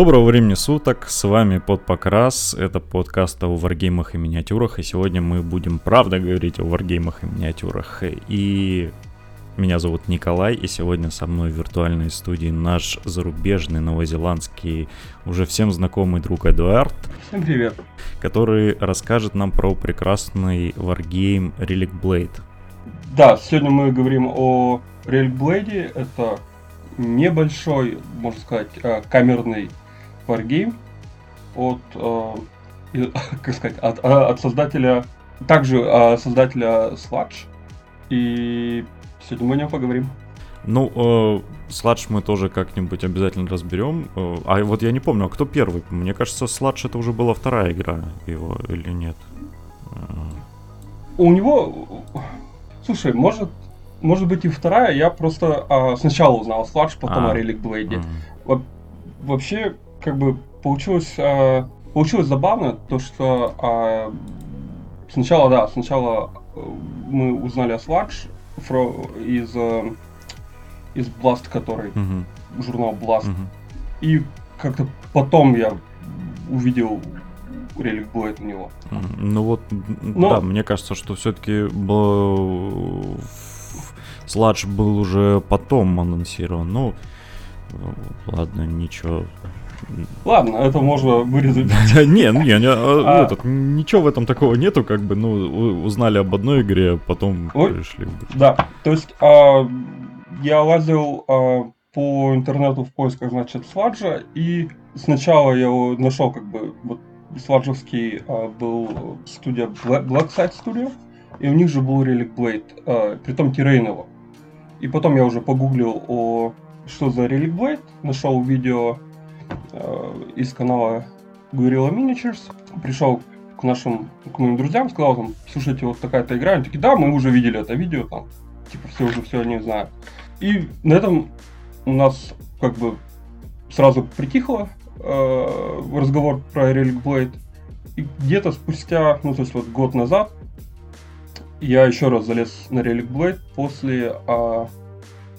Доброго времени суток, с вами под Покрас, это подкаст о варгеймах и миниатюрах, и сегодня мы будем правда говорить о варгеймах и миниатюрах. И меня зовут Николай, и сегодня со мной в виртуальной студии наш зарубежный новозеландский, уже всем знакомый друг Эдуард. Всем привет. Который расскажет нам про прекрасный варгейм Relic Blade. Да, сегодня мы говорим о Relic Blade, это небольшой, можно сказать, э, камерный варгейм от, э, как сказать, от, э, от создателя, также создателя Sludge. И сегодня мы о нем поговорим. Ну, э, Сладж мы тоже как-нибудь обязательно разберем. А вот я не помню, а кто первый? Мне кажется, Сладж это уже была вторая игра его или нет? У него... Слушай, может, может быть и вторая, я просто а, сначала узнал Сладж, потом а. о Relic Blade. Mm. Во- вообще, как бы получилось, а, получилось забавно, то что а, сначала, да, сначала э, мы узнали о Сладж из, э, из Blast, который, mm-hmm. журнал Blast. Mm-hmm. И как-то потом я увидел Relic Blade у него. Ну вот, Но... да, мне кажется, что все-таки Сладж был уже потом анонсирован. Ну, ладно, ничего. Ладно, это можно вырезать. Не, не, не, а, а. ничего в этом такого нету, как бы, ну, узнали об одной игре, потом пришли. Да, то есть а, я лазил по интернету в поисках, значит, Сладжа, и сначала я его нашел, как бы, вот Сладжевский был студия Black Side Studio, и у них же был Relic Blade, притом Тирейнова. И потом я уже погуглил о что за Relic Blade, нашел видео из канала Guerrilla Miniatures, пришел к нашим, к моим друзьям, сказал там, слушайте, вот такая-то игра, они такие, да, мы уже видели это видео, там, типа, все уже все не знают. И на этом у нас как бы сразу притихло э, разговор про Relic Blade. И где-то спустя, ну то есть вот год назад, я еще раз залез на Relic Blade после а,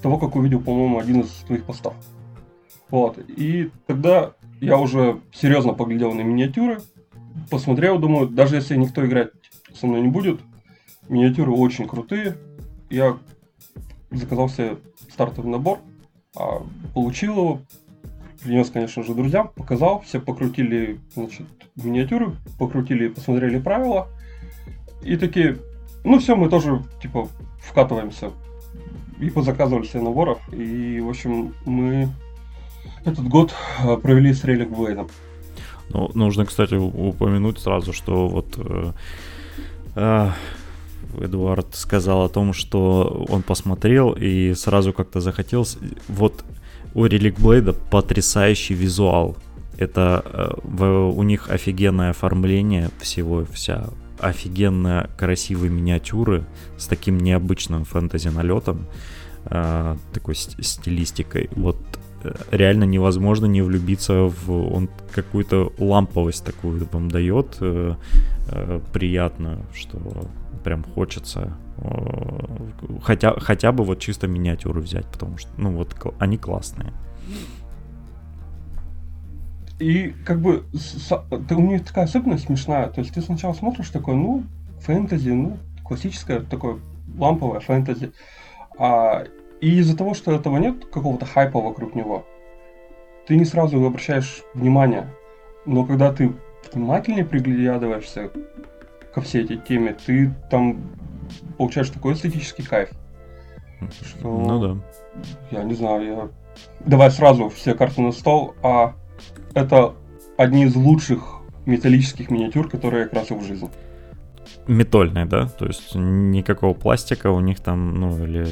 того, как увидел, по-моему, один из твоих постов. Вот. И тогда я уже серьезно поглядел на миниатюры, посмотрел, думаю, даже если никто играть со мной не будет, миниатюры очень крутые. Я заказал себе стартовый набор, а, получил его, принес, конечно же, друзьям, показал, все покрутили, значит, миниатюры, покрутили, посмотрели правила, и такие, ну все, мы тоже, типа, вкатываемся. И позаказывали себе наборов. И, в общем, мы этот год э, провели с Релик Блейдом. Ну, нужно, кстати, упомянуть сразу, что вот э, э, Эдуард сказал о том, что он посмотрел и сразу как-то захотелось. Вот у Relic Blade потрясающий визуал. Это э, у них офигенное оформление всего, вся офигенно красивые миниатюры с таким необычным фэнтези налетом, э, такой стилистикой. Вот реально невозможно не влюбиться в он какую-то ламповость такую вам дает э, э, приятную, что прям хочется э, хотя хотя бы вот чисто миниатюры взять, потому что ну вот они классные. И как бы ты, у них такая особенность смешная. То есть ты сначала смотришь такой, ну, фэнтези, ну, классическое такое ламповое фэнтези. А, и из-за того, что этого нет, какого-то хайпа вокруг него, ты не сразу обращаешь внимание. Но когда ты внимательнее приглядываешься ко всей этой теме, ты там получаешь такой эстетический кайф. Что, ну да. Я не знаю, я... Давай сразу все карты на стол, а это одни из лучших металлических миниатюр, которые я красил в жизни. Метольные, да? То есть никакого пластика у них там, ну или...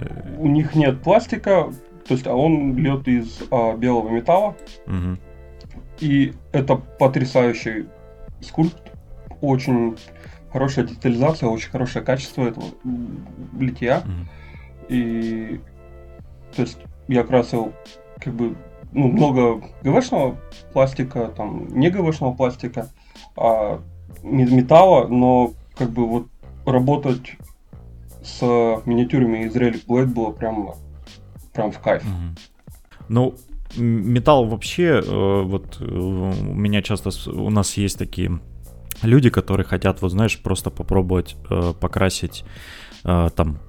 Э, у них нет пластика, то есть а он льет из а, белого металла. Угу. И это потрясающий скульпт, очень хорошая детализация, очень хорошее качество этого литья. Угу. И то есть я красил как бы ну, много ГВшного пластика, там, не ГВшного пластика, а металла, но как бы вот работать с миниатюрами из Relic Blade было прям, прям в кайф. Mm-hmm. Ну, металл вообще, э, вот у меня часто, у нас есть такие люди, которые хотят, вот знаешь, просто попробовать покрасить там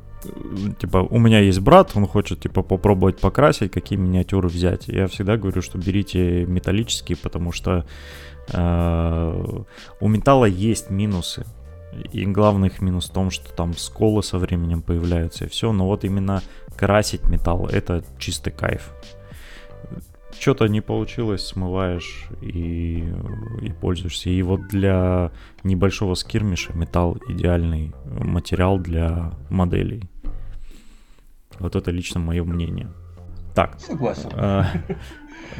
типа, у меня есть брат, он хочет, типа, попробовать покрасить, какие миниатюры взять. Я всегда говорю, что берите металлические, потому что э, у металла есть минусы. И главный их минус в том, что там сколы со временем появляются и все. Но вот именно красить металл это чистый кайф. Что-то не получилось, смываешь и, и пользуешься. И вот для небольшого скирмиша металл идеальный материал для моделей. Вот это лично мое мнение. Так. Согласен. А,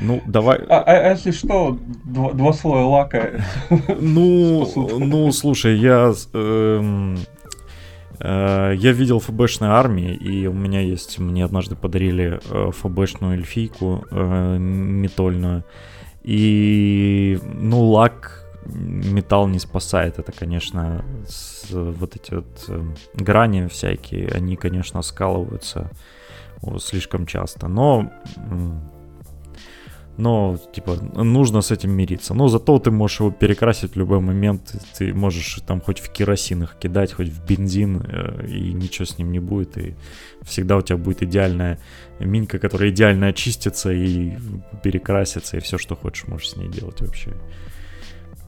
ну, давай. А, а, а если что, два, два слоя лака. Ну, ну, слушай, я э, э, я видел ФБшные армии, и у меня есть, мне однажды подарили э, ФБшную эльфийку э, метольную. И, ну, лак металл не спасает. Это, конечно, с, вот эти вот грани всякие, они, конечно, скалываются слишком часто. Но но, типа, нужно с этим мириться. Но зато ты можешь его перекрасить в любой момент. Ты можешь там хоть в керосин их кидать, хоть в бензин, э, и ничего с ним не будет. И всегда у тебя будет идеальная минька, которая идеально очистится и перекрасится, и все, что хочешь, можешь с ней делать вообще.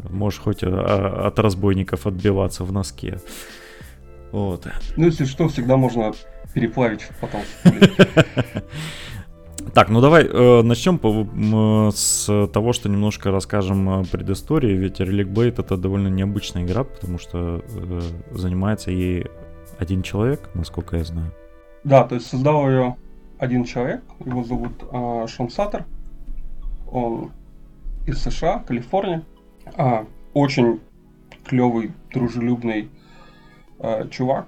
Можешь хоть а, от разбойников отбиваться в носке. Вот. Ну, если что, всегда можно переплавить потом. Так, ну давай э, начнем по, с того, что немножко расскажем предыстории, ведь Relic Blade это довольно необычная игра, потому что э, занимается ей один человек, насколько я знаю. Да, то есть создал ее один человек, его зовут э, Шон Саттер, он из США, Калифорния, а, очень клевый, дружелюбный э, чувак,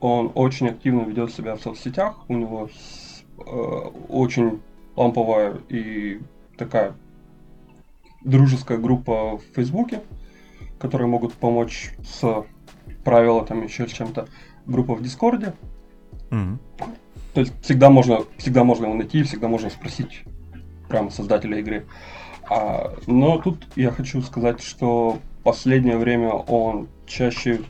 он очень активно ведет себя в соцсетях, у него Э, очень ламповая и такая дружеская группа в Фейсбуке, которые могут помочь с правила там еще с чем-то. Группа в Дискорде. Mm-hmm. То есть всегда можно, всегда можно его найти, всегда можно спросить прямо создателя игры. А, но тут я хочу сказать, что последнее время он чаще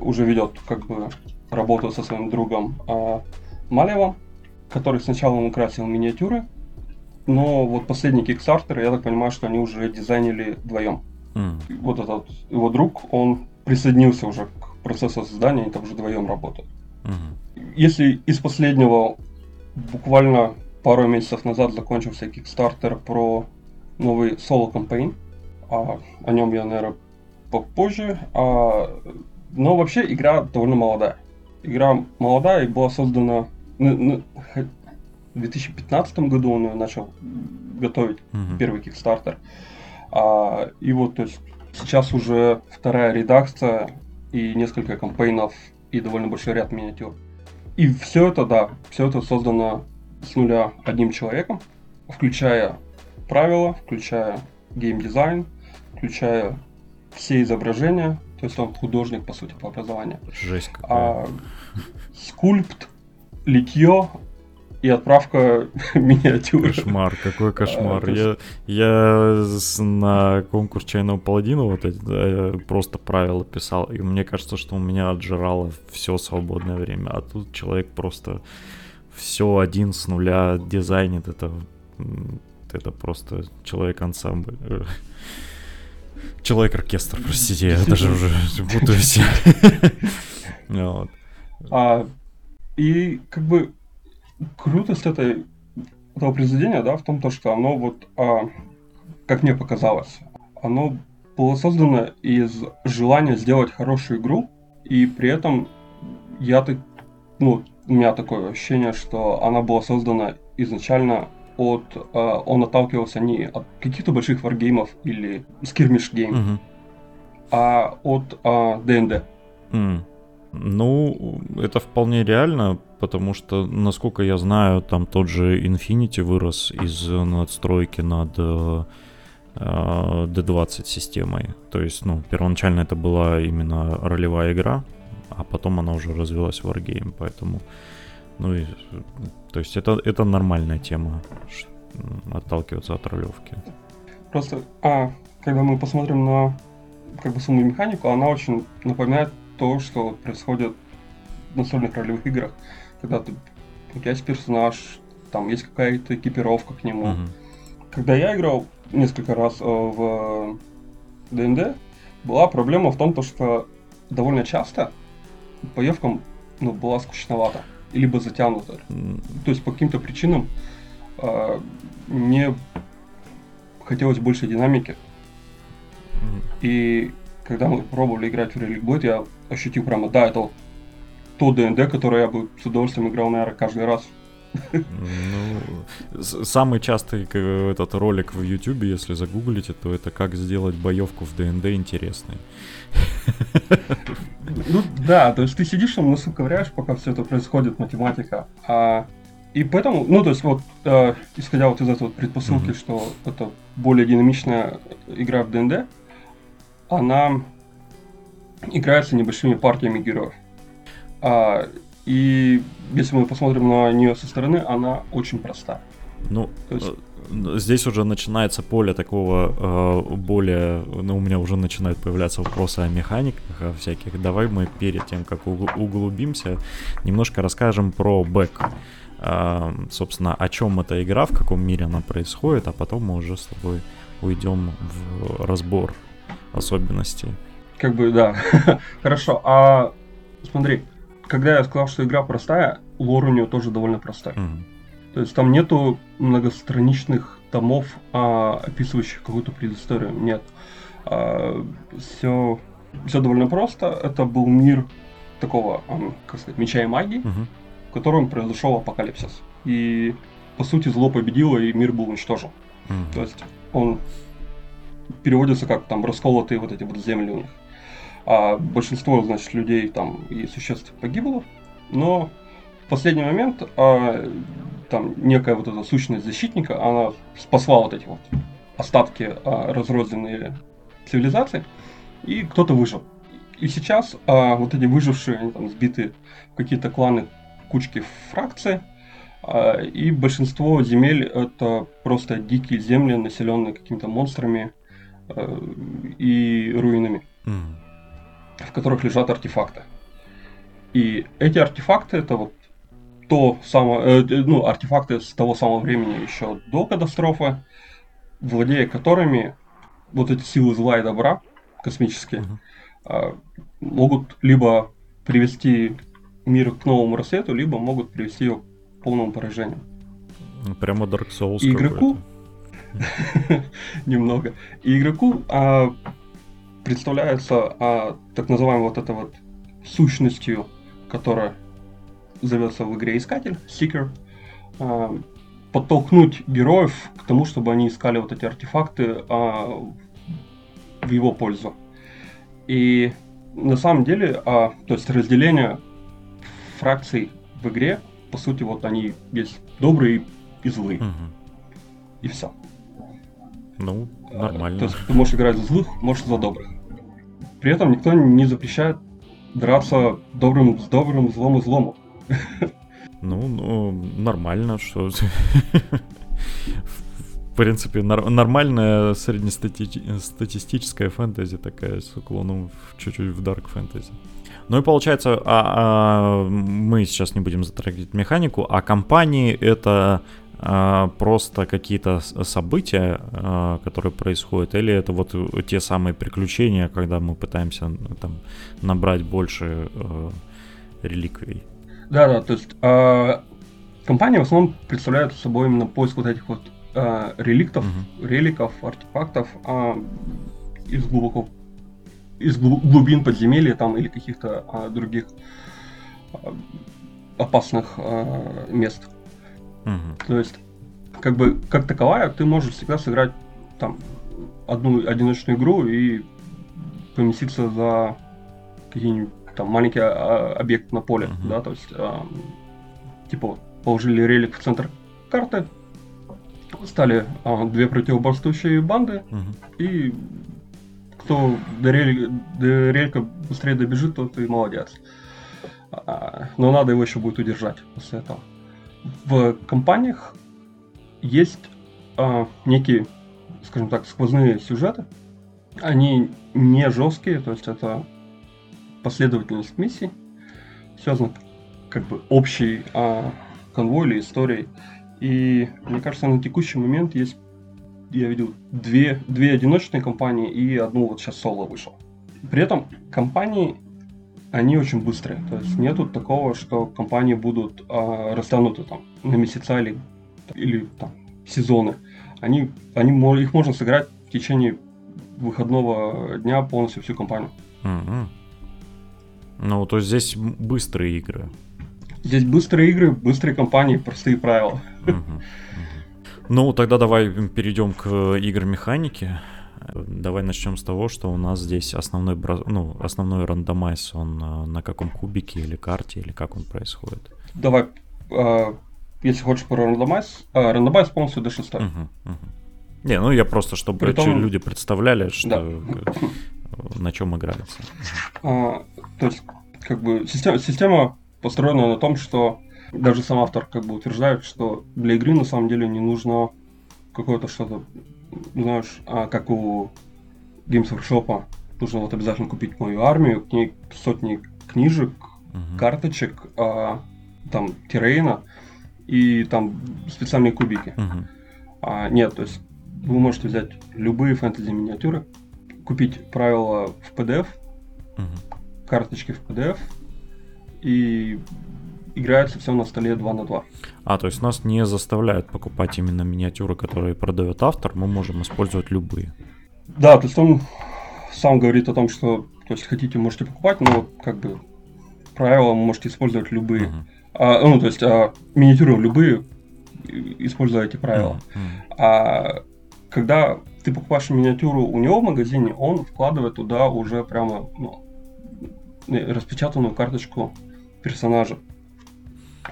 уже ведет как бы работу со своим другом а, Малевом который сначала он украсил миниатюры, но вот последний Kickstarter, я так понимаю, что они уже дизайнили вдвоем. Mm. Вот этот его друг, он присоединился уже к процессу создания, они там уже вдвоем работают. Mm-hmm. Если из последнего буквально пару месяцев назад закончился Kickstarter про новый соло кампейн, а, о нем я, наверное, попозже. А, но вообще игра довольно молодая. Игра молодая и была создана ну, ну, в 2015 году он начал готовить mm-hmm. первый Kickstarter. А, и вот, то есть, сейчас уже вторая редакция и несколько кампейнов и довольно большой ряд миниатюр. И все это, да, все это создано с нуля одним человеком, включая правила, включая геймдизайн, включая все изображения, то есть он художник, по сути, по образованию. Жесть какая. А, скульпт, литье и отправка миниатюр. Кошмар, какой кошмар. А, я, я на конкурс чайного паладина вот эти да, просто правила писал, и мне кажется, что у меня отжирало все свободное время, а тут человек просто все один с нуля дизайнит, это, это просто человек-ансамбль. Человек-оркестр, простите, я даже уже путаюсь. А и как бы крутость этой, этого произведения, да, в том, то, что оно вот, а, как мне показалось, оно было создано из желания сделать хорошую игру, и при этом я так, ну, у меня такое ощущение, что она была создана изначально от, э, он отталкивался не от каких-то больших варгеймов или skirmish game, mm-hmm. а от э, ДНД. Mm. Ну, это вполне реально, потому что, насколько я знаю, там тот же Infinity вырос из надстройки над э, D20 системой. То есть, ну, первоначально это была именно ролевая игра, а потом она уже развилась в Wargame, поэтому... Ну, и, то есть это, это нормальная тема, отталкиваться от ролевки. Просто, а, когда мы посмотрим на как бы саму механику, она очень напоминает то, что происходит в настольных ролевых играх, когда ты, у тебя есть персонаж, там есть какая-то экипировка к нему. Uh-huh. Когда я играл несколько раз э, в ДНД, была проблема в том, то, что довольно часто боевкам ну, была скучновата, либо затянута. Mm. То есть по каким-то причинам э, мне хотелось больше динамики. Mm. И когда мы пробовали играть в Relic Blade, я ощутил прямо, да, это вот то ДНД, которое я бы с удовольствием играл, наверное, каждый раз. Ну, самый частый этот ролик в YouTube, если загуглите, то это как сделать боевку в ДНД интересной. Ну да, то есть ты сидишь там, носу ковыряешь, пока все это происходит, математика. А, и поэтому, ну то есть вот, э, исходя вот из этой вот предпосылки, mm-hmm. что это более динамичная игра в ДНД, она играется небольшими партиями героев. А, и если мы посмотрим на нее со стороны, она очень проста. Ну, есть... Э, здесь уже начинается поле такого э, более, ну, у меня уже начинают появляться вопросы о механиках, о всяких. Давай мы перед тем, как углубимся, немножко расскажем про бэк. Э, собственно, о чем эта игра, в каком мире она происходит, а потом мы уже с тобой уйдем в разбор особенностей. Как бы, да. Хорошо. А смотри, когда я сказал, что игра простая, лор у нее тоже довольно простая. Mm-hmm. То есть там нету многостраничных томов, а, описывающих какую-то предысторию. Нет. А, все, все довольно просто. Это был мир такого, как сказать, меча и магии, mm-hmm. в котором произошел апокалипсис. И по сути зло победило, и мир был уничтожен. Mm-hmm. То есть он переводится как там расколотые вот эти вот земли у них а большинство, значит, людей там и существ погибло, но в последний момент а, там некая вот эта сущность защитника, она спасла вот эти вот остатки а, разрозненные цивилизации, и кто-то выжил. И сейчас а, вот эти выжившие, они там сбиты в какие-то кланы, кучки фракции, а, и большинство земель это просто дикие земли, населенные какими-то монстрами а, и руинами. Mm в которых лежат артефакты. И эти артефакты это вот то самое, э, ну, артефакты с того самого времени еще до катастрофы, владея которыми вот эти силы зла и добра космические uh-huh. э, могут либо привести мир к новому рассвету, либо могут привести его к полному поражению. Ну, прямо Dark Souls. И игроку немного. И игроку а, представляется а, так называемой вот этой вот сущностью, которая зовется в игре Искатель, Seeker, а, подтолкнуть героев к тому, чтобы они искали вот эти артефакты а, в его пользу. И на самом деле, а, то есть разделение фракций в игре, по сути, вот они есть добрые и злые. Угу. И все. Ну, нормально. То есть ты можешь играть за злых, можешь за добрых. При этом никто не запрещает драться добрым с добрым, злом и злому. Ну, ну, нормально, что... В принципе, нормальная среднестатистическая фэнтези такая, с уклоном чуть-чуть в дарк фэнтези. Ну и получается, а, а, мы сейчас не будем затрагивать механику, а компании это просто какие-то события, а, которые происходят, или это вот те самые приключения, когда мы пытаемся там набрать больше э, реликвий? Да, да, то есть э, компания в основном представляет собой именно поиск вот этих вот э, реликтов, угу. реликов, артефактов э, из глубоко из глубин подземелья там или каких-то э, других э, опасных э, мест. Угу. То есть, как бы, как таковая, ты можешь всегда сыграть там одну одиночную игру и поместиться за какие-нибудь там маленький а, объект на поле, uh-huh. да, то есть а, типа положили релик в центр карты, стали а, две противоборствующие банды, uh-huh. и кто до, релика, до релька быстрее добежит, тот и молодец. А, но надо его еще будет удержать после этого в компаниях есть а, некие, скажем так, сквозные сюжеты. Они не жесткие, то есть это последовательность миссий, связан как бы общий а, конвой или историей. И мне кажется, на текущий момент есть, я видел, две, две одиночные компании и одну вот сейчас соло вышел. При этом компании, они очень быстрые. То есть нету такого, что компании будут а, растянуты там на месяца или, или там сезоны. Они, они, их можно сыграть в течение выходного дня полностью всю компанию. Mm-hmm. Ну, то есть здесь быстрые игры. Здесь быстрые игры, быстрые компании, простые правила. Ну, тогда давай перейдем к играм механики. Давай начнем с того, что у нас здесь основной, ну, основной рандомайз, он э, на каком кубике или карте, или как он происходит? Давай, э, если хочешь про рандомайз, э, рандомайз полностью до 6. Угу, угу. Не, ну я просто, чтобы Притом... люди представляли, что да. на чем играется. А, то есть, как бы система, система построена на том, что даже сам автор как бы утверждает, что для игры на самом деле не нужно какое-то что-то, знаешь, а как у Games Workshop, нужно вот обязательно купить мою армию, к ней сотни книжек, uh-huh. карточек, а, там террейна и там специальные кубики. Uh-huh. А, нет, то есть вы можете взять любые фэнтези миниатюры, купить правила в PDF, uh-huh. карточки в PDF, и играется все на столе 2 на 2. А, то есть нас не заставляют покупать именно миниатюры, которые продает автор, мы можем использовать любые. Да, то есть он сам говорит о том, что то есть хотите, можете покупать, но как бы правила можете использовать любые. Uh-huh. А, ну, то есть а, миниатюры любые, используя эти правила. Uh-huh. А когда ты покупаешь миниатюру у него в магазине, он вкладывает туда уже прямо ну, распечатанную карточку персонажа.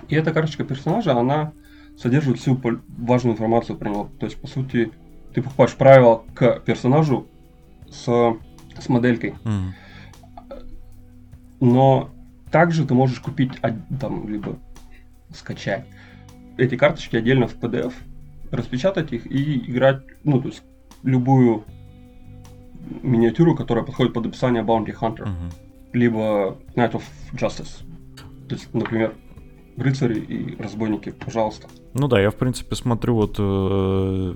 И эта карточка персонажа, она содержит всю важную информацию про него. То есть, по сути, ты покупаешь правила к персонажу с, с моделькой. Mm. Но также ты можешь купить там, либо скачать эти карточки отдельно в PDF, распечатать их и играть, ну, то есть любую миниатюру, которая подходит под описание Bounty Hunter, uh-huh. либо Night of Justice. То есть, например, рыцари и разбойники, пожалуйста. Ну да, я в принципе смотрю вот, э,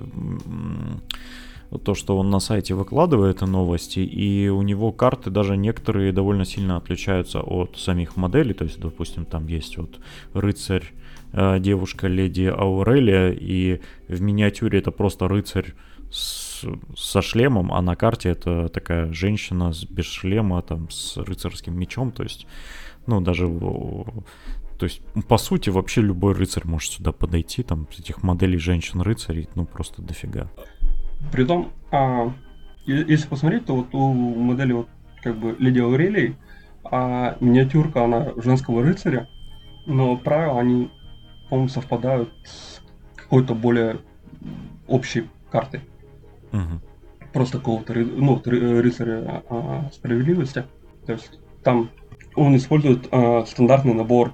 то, что он на сайте выкладывает новости, и у него карты даже некоторые довольно сильно отличаются от самих моделей. То есть, допустим, там есть вот рыцарь, э, девушка леди Аурелия, и в миниатюре это просто рыцарь с, со шлемом, а на карте это такая женщина без шлема, там, с рыцарским мечом, то есть, ну, даже то есть, по сути, вообще любой рыцарь может сюда подойти, там, этих моделей женщин-рыцарей, ну, просто дофига. Притом, а, если посмотреть, то вот у модели вот как бы Леди Аурелии, а миниатюрка, она женского рыцаря, но правила, они, по-моему, совпадают с какой-то более общей картой. Угу. Просто какого-то ну, рыцаря а, справедливости. То есть там он использует а, стандартный набор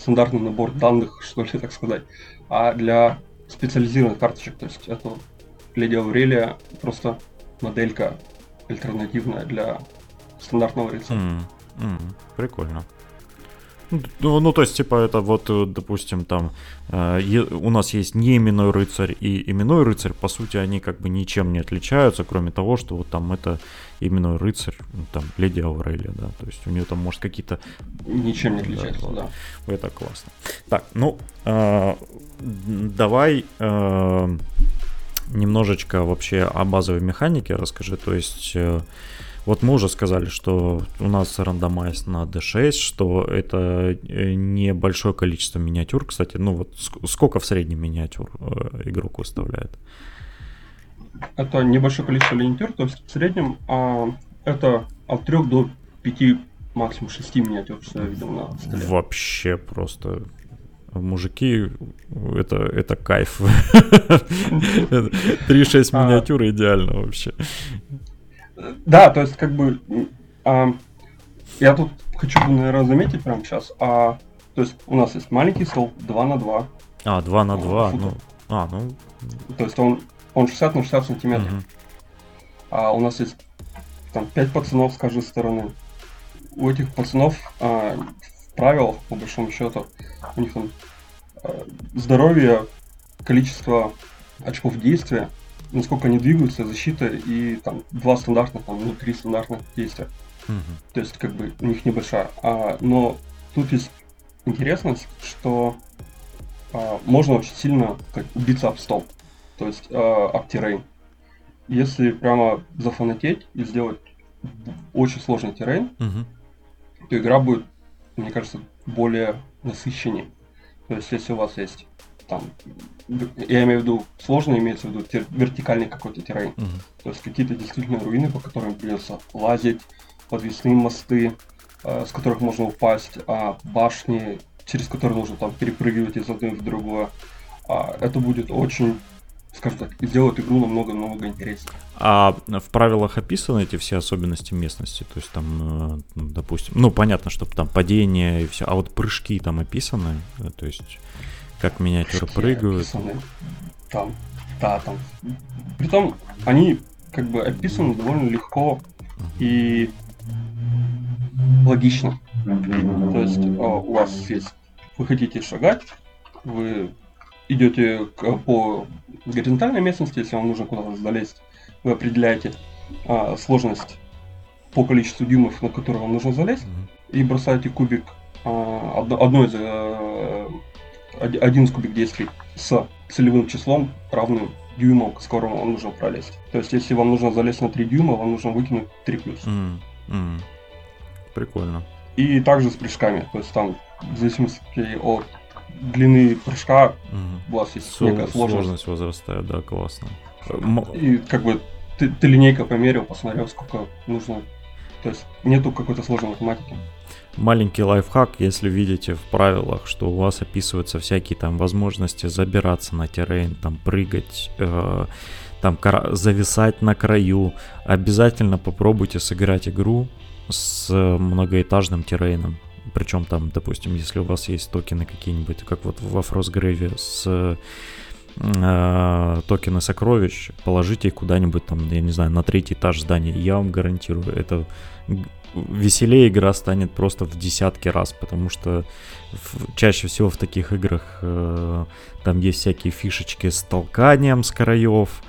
стандартный набор данных, что ли, так сказать, а для специализированных карточек. То есть это Леди Аурелия просто моделька альтернативная для стандартного рыцаря. Mm, mm, прикольно. Ну, ну, то есть, типа, это вот, э, допустим, там, э, у нас есть не именной рыцарь и именной рыцарь, по сути, они как бы ничем не отличаются, кроме того, что вот там это именной рыцарь, ну, там, леди Аурелия, да, то есть у нее там, может, какие-то... Ничем не отличаются, да. да. Это классно. Так, ну, э, давай э, немножечко вообще о базовой механике расскажи, то есть... Вот мы уже сказали, что у нас рандомайз на D6, что это э, небольшое количество миниатюр. Кстати, ну вот сколько в среднем миниатюр э, игрок выставляет? Это небольшое количество миниатюр, то есть в среднем а, это от 3 до 5, максимум 6 миниатюр, что я видел на столе. Вообще просто мужики, это, это кайф. 3-6 а. миниатюр идеально вообще. Да, то есть как бы а, я тут хочу, наверное, заметить прямо сейчас. А, то есть у нас есть маленький стол 2 на 2. А, 2 на 2, ну, А, ну... То есть он, он 60 на 60 сантиметров. Угу. А у нас есть там 5 пацанов с каждой стороны. У этих пацанов а, в правилах, по большому счету, у них там а, здоровье, количество очков действия, насколько они двигаются, защита и там два стандартных, там, ну, три стандартных действия. Угу. То есть, как бы, у них небольшая. А, но тут есть интересность, что а, можно очень сильно как, убиться об стол, то есть а, об террейн. Если прямо зафанатеть и сделать очень сложный террейн, угу. то игра будет, мне кажется, более насыщеннее. То есть, если у вас есть там, я имею в виду, сложно имеется в виду тер- вертикальный какой-то террейн. Угу. То есть какие-то действительно руины, по которым придется лазить, подвесные мосты, э, с которых можно упасть, а башни, через которые нужно там перепрыгивать из одной в другое. А, это будет очень, скажем так, сделает игру намного-намного интереснее. А в правилах описаны эти все особенности местности? То есть там, э, ну, допустим, ну понятно, что там падение и все, а вот прыжки там описаны? Э, то есть как миниатюры прыгают. Описаны. Там, да, там. Притом они как бы описаны довольно легко и логично. То есть о, у вас есть, вы хотите шагать, вы идете к, по горизонтальной местности, если вам нужно куда-то залезть, вы определяете а, сложность по количеству дюймов, на которые вам нужно залезть, и бросаете кубик а, одно, одно из а, один кубик действий с целевым числом, равным дюйму, с которым вам нужно пролезть. То есть, если вам нужно залезть на 3 дюйма, вам нужно выкинуть 3 плюс. Mm, mm. Прикольно. И также с прыжками. То есть, там, в зависимости от длины прыжка, mm. у вас есть Со- некая сложность. Сложность возрастает, да, классно. И как бы ты, ты линейка померил, посмотрел, сколько нужно. То есть, нету какой-то сложной математики маленький лайфхак, если видите в правилах, что у вас описываются всякие там возможности забираться на террейн, там прыгать, э, там зависать на краю, обязательно попробуйте сыграть игру с многоэтажным террейном. Причем там, допустим, если у вас есть токены какие-нибудь, как вот во Frostgrave с э, токены сокровищ, положите их куда-нибудь там, я не знаю, на третий этаж здания. Я вам гарантирую, это веселее игра станет просто в десятки раз, потому что в, чаще всего в таких играх э, там есть всякие фишечки с толканием с краев,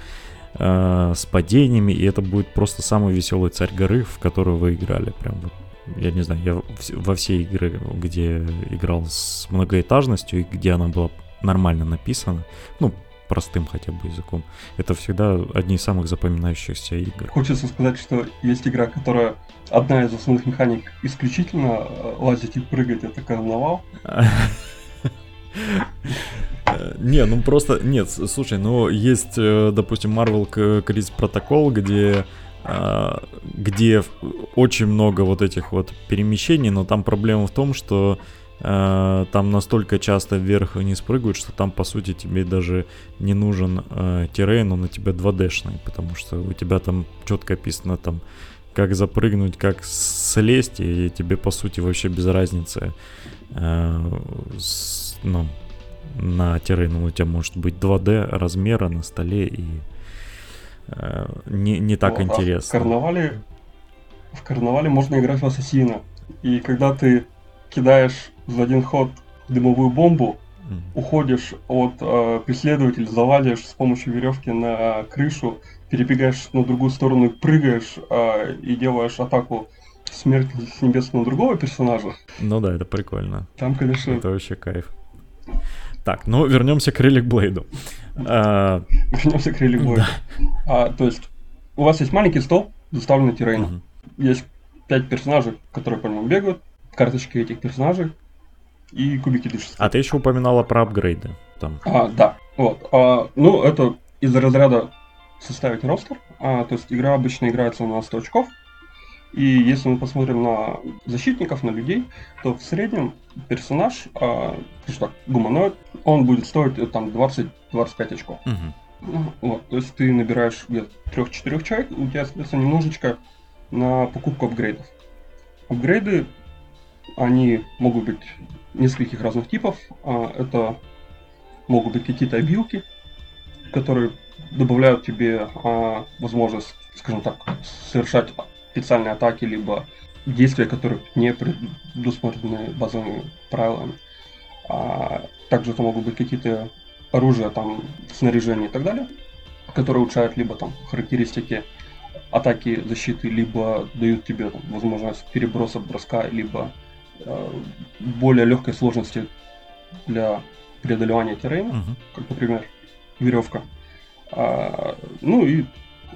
э, с падениями, и это будет просто самый веселый царь горы, в которую вы играли. Прям вот, я не знаю, я во все игры, где играл с многоэтажностью и где она была нормально написана, ну, простым хотя бы языком. Это всегда одни из самых запоминающихся игр. Хочется сказать, что есть игра, которая одна из основных механик исключительно э, лазить и прыгать, это карнавал. Не, ну просто, нет, слушай, ну есть, э, допустим, Marvel Crisis Protocol, где а, где очень много вот этих вот перемещений, но там проблема в том, что Э, там настолько часто вверх и вниз прыгают, что там, по сути, тебе даже не нужен э, террейн, он у тебя 2D-шный, потому что у тебя там четко описано там, как запрыгнуть, как слезть, и тебе, по сути, вообще без разницы, э, с, ну, на террейн у тебя может быть 2D размера на столе, и э, не, не так ну, интересно. А в карнавале, в карнавале можно играть в ассасина, и когда ты кидаешь за один ход дымовую бомбу, уходишь от э, преследователя, заваливаешь с помощью веревки на крышу, перебегаешь на другую сторону и прыгаешь э, и делаешь атаку смерть с небес на другого персонажа. Ну да, это прикольно. Там, конечно... Это вообще кайф. Так, ну вернемся к Релик Блейду. А, вернемся к Релик Блейду. А, то есть, у вас есть маленький стол, заставленный террейном. Есть пять персонажей, которые по нему бегают, карточки этих персонажей и кубики дышат. А ты еще упоминала про апгрейды там. А, да. Вот. А, ну, это из разряда составить ростер. А, то есть игра обычно играется на 100 очков. И если мы посмотрим на защитников, на людей, то в среднем персонаж, а, что так, гуманоид, он будет стоить э, там 20-25 очков. Угу. Вот, то есть ты набираешь где-то 3-4 человек, у тебя, соответственно, немножечко на покупку апгрейдов. Апгрейды они могут быть нескольких разных типов. А, это могут быть какие-то обилки, которые добавляют тебе а, возможность, скажем так, совершать специальные атаки, либо действия, которые не предусмотрены базовыми правилами. А, также это могут быть какие-то оружия, там, снаряжение и так далее, которые улучшают либо там характеристики атаки, защиты, либо дают тебе там, возможность переброса, броска, либо более легкой сложности для преодолевания террена, uh-huh. как, например, веревка. А, ну и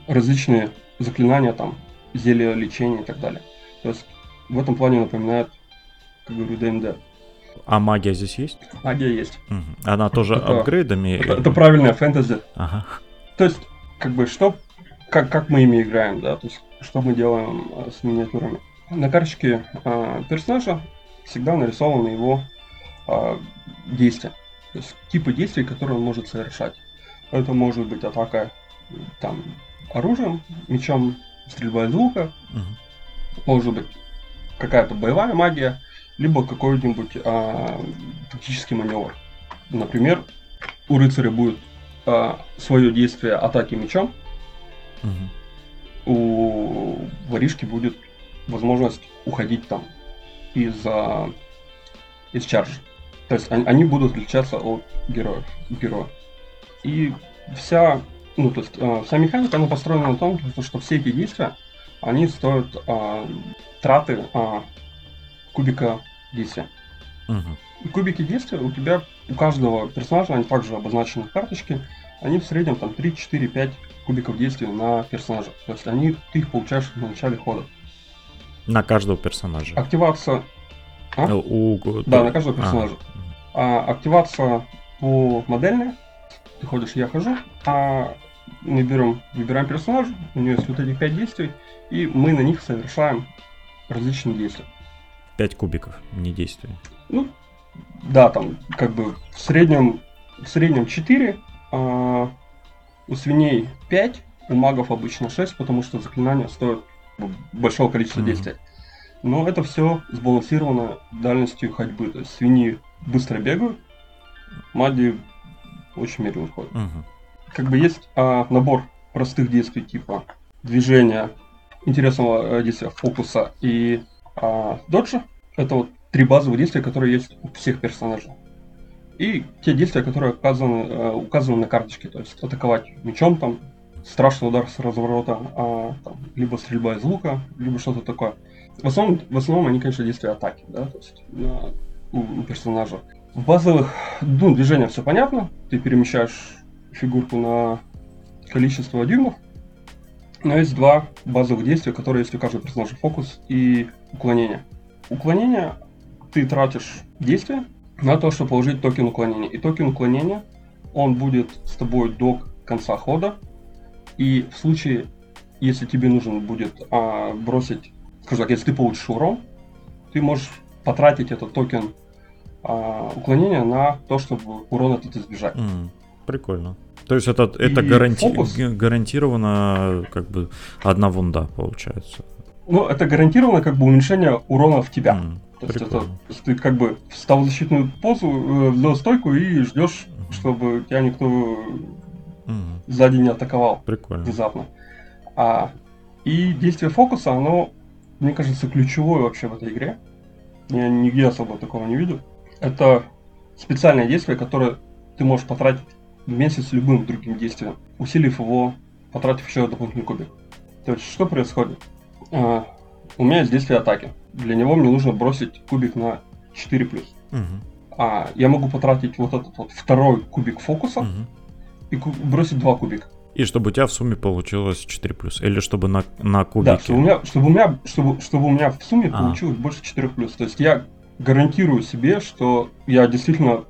различные заклинания, там, зелья лечения и так далее. То есть в этом плане напоминает, как говорю, ДНД. А магия здесь есть? Магия есть. Угу. Она тоже это, апгрейдами? Это, это правильная фэнтези. Ага. То есть, как бы, что, как, как мы ими играем, да, то есть, что мы делаем а, с миниатюрами. На карточке а, персонажа всегда нарисованы его а, действия. То есть, типы действий, которые он может совершать. Это может быть атака там оружием, мечом, стрельба из лука, угу. может быть какая-то боевая магия, либо какой-нибудь а, тактический маневр. Например, у рыцаря будет а, свое действие атаки мечом, угу. у воришки будет возможность уходить там из, а, из чаржа. То есть они, они будут отличаться от героев, героя. И вся, ну, то есть, э, вся механика, она построена на том, что все эти действия, они стоят э, траты э, кубика действия. Угу. Кубики действия у тебя, у каждого персонажа, они также обозначены в карточке, они в среднем там 3, 4, 5 кубиков действия на персонажа. То есть они, ты их получаешь на начале хода. На каждого персонажа. Активация. А? У... Да, на каждого персонажа. А. А, активация по модельной. Ты ходишь, я хожу. А мы берем, выбираем персонажа, у него есть вот эти 5 действий, и мы на них совершаем различные действия. 5 кубиков, не действия. Ну, да, там как бы в среднем, в среднем 4, а у свиней 5, у магов обычно 6, потому что заклинания стоят большого количества mm-hmm. действий. Но это все сбалансировано дальностью ходьбы. То есть свиньи быстро бегают, маги очень медленно ходят. Mm-hmm. Как бы есть а, набор простых действий типа движения, интересного э, действия фокуса и а, доджа. Это вот три базовых действия, которые есть у всех персонажей. И те действия, которые указаны, э, указаны на карточке. То есть атаковать мечом, там, страшный удар с разворота, а, там, либо стрельба из лука, либо что-то такое. В основном, в основном они, конечно, действия атаки, да, то есть на, у, у персонажа. В базовых ну, движениях все понятно. Ты перемещаешь фигурку на количество дюймов. Но есть два базовых действия, которые есть у каждого персонажа. Фокус и уклонение. Уклонение ты тратишь действие на то, чтобы положить токен уклонения. И токен уклонения, он будет с тобой до конца хода. И в случае, если тебе нужен будет а, бросить, скажем так, если ты получишь урон, ты можешь потратить этот токен а, уклонения на то, чтобы урон этот избежать. Mm, прикольно. То есть это, это гаранти... фокус... гарантированно как бы одна вунда получается. Ну, это гарантированно как бы уменьшение урона в тебя. Mm, то есть, это, то есть ты как бы встал в защитную позу, э, взял стойку и ждешь, чтобы тебя никто mm. сзади не атаковал. Прикольно. Внезапно. А, и действие фокуса, оно, мне кажется, ключевое вообще в этой игре. Я нигде особо такого не видел. Это специальное действие, которое ты можешь потратить вместе с любым другим действием, усилив его, потратив еще дополнительный кубик. То есть, что происходит? А, у меня есть действие атаки. Для него мне нужно бросить кубик на 4 плюс. Угу. А я могу потратить вот этот вот второй кубик фокуса угу. И бросить два кубика. И чтобы у тебя в сумме получилось 4 плюс. Или чтобы на, на кубике. Да, чтобы у меня, чтобы у меня, чтобы, чтобы у меня в сумме а. получилось больше 4 плюс. То есть я гарантирую себе, что я действительно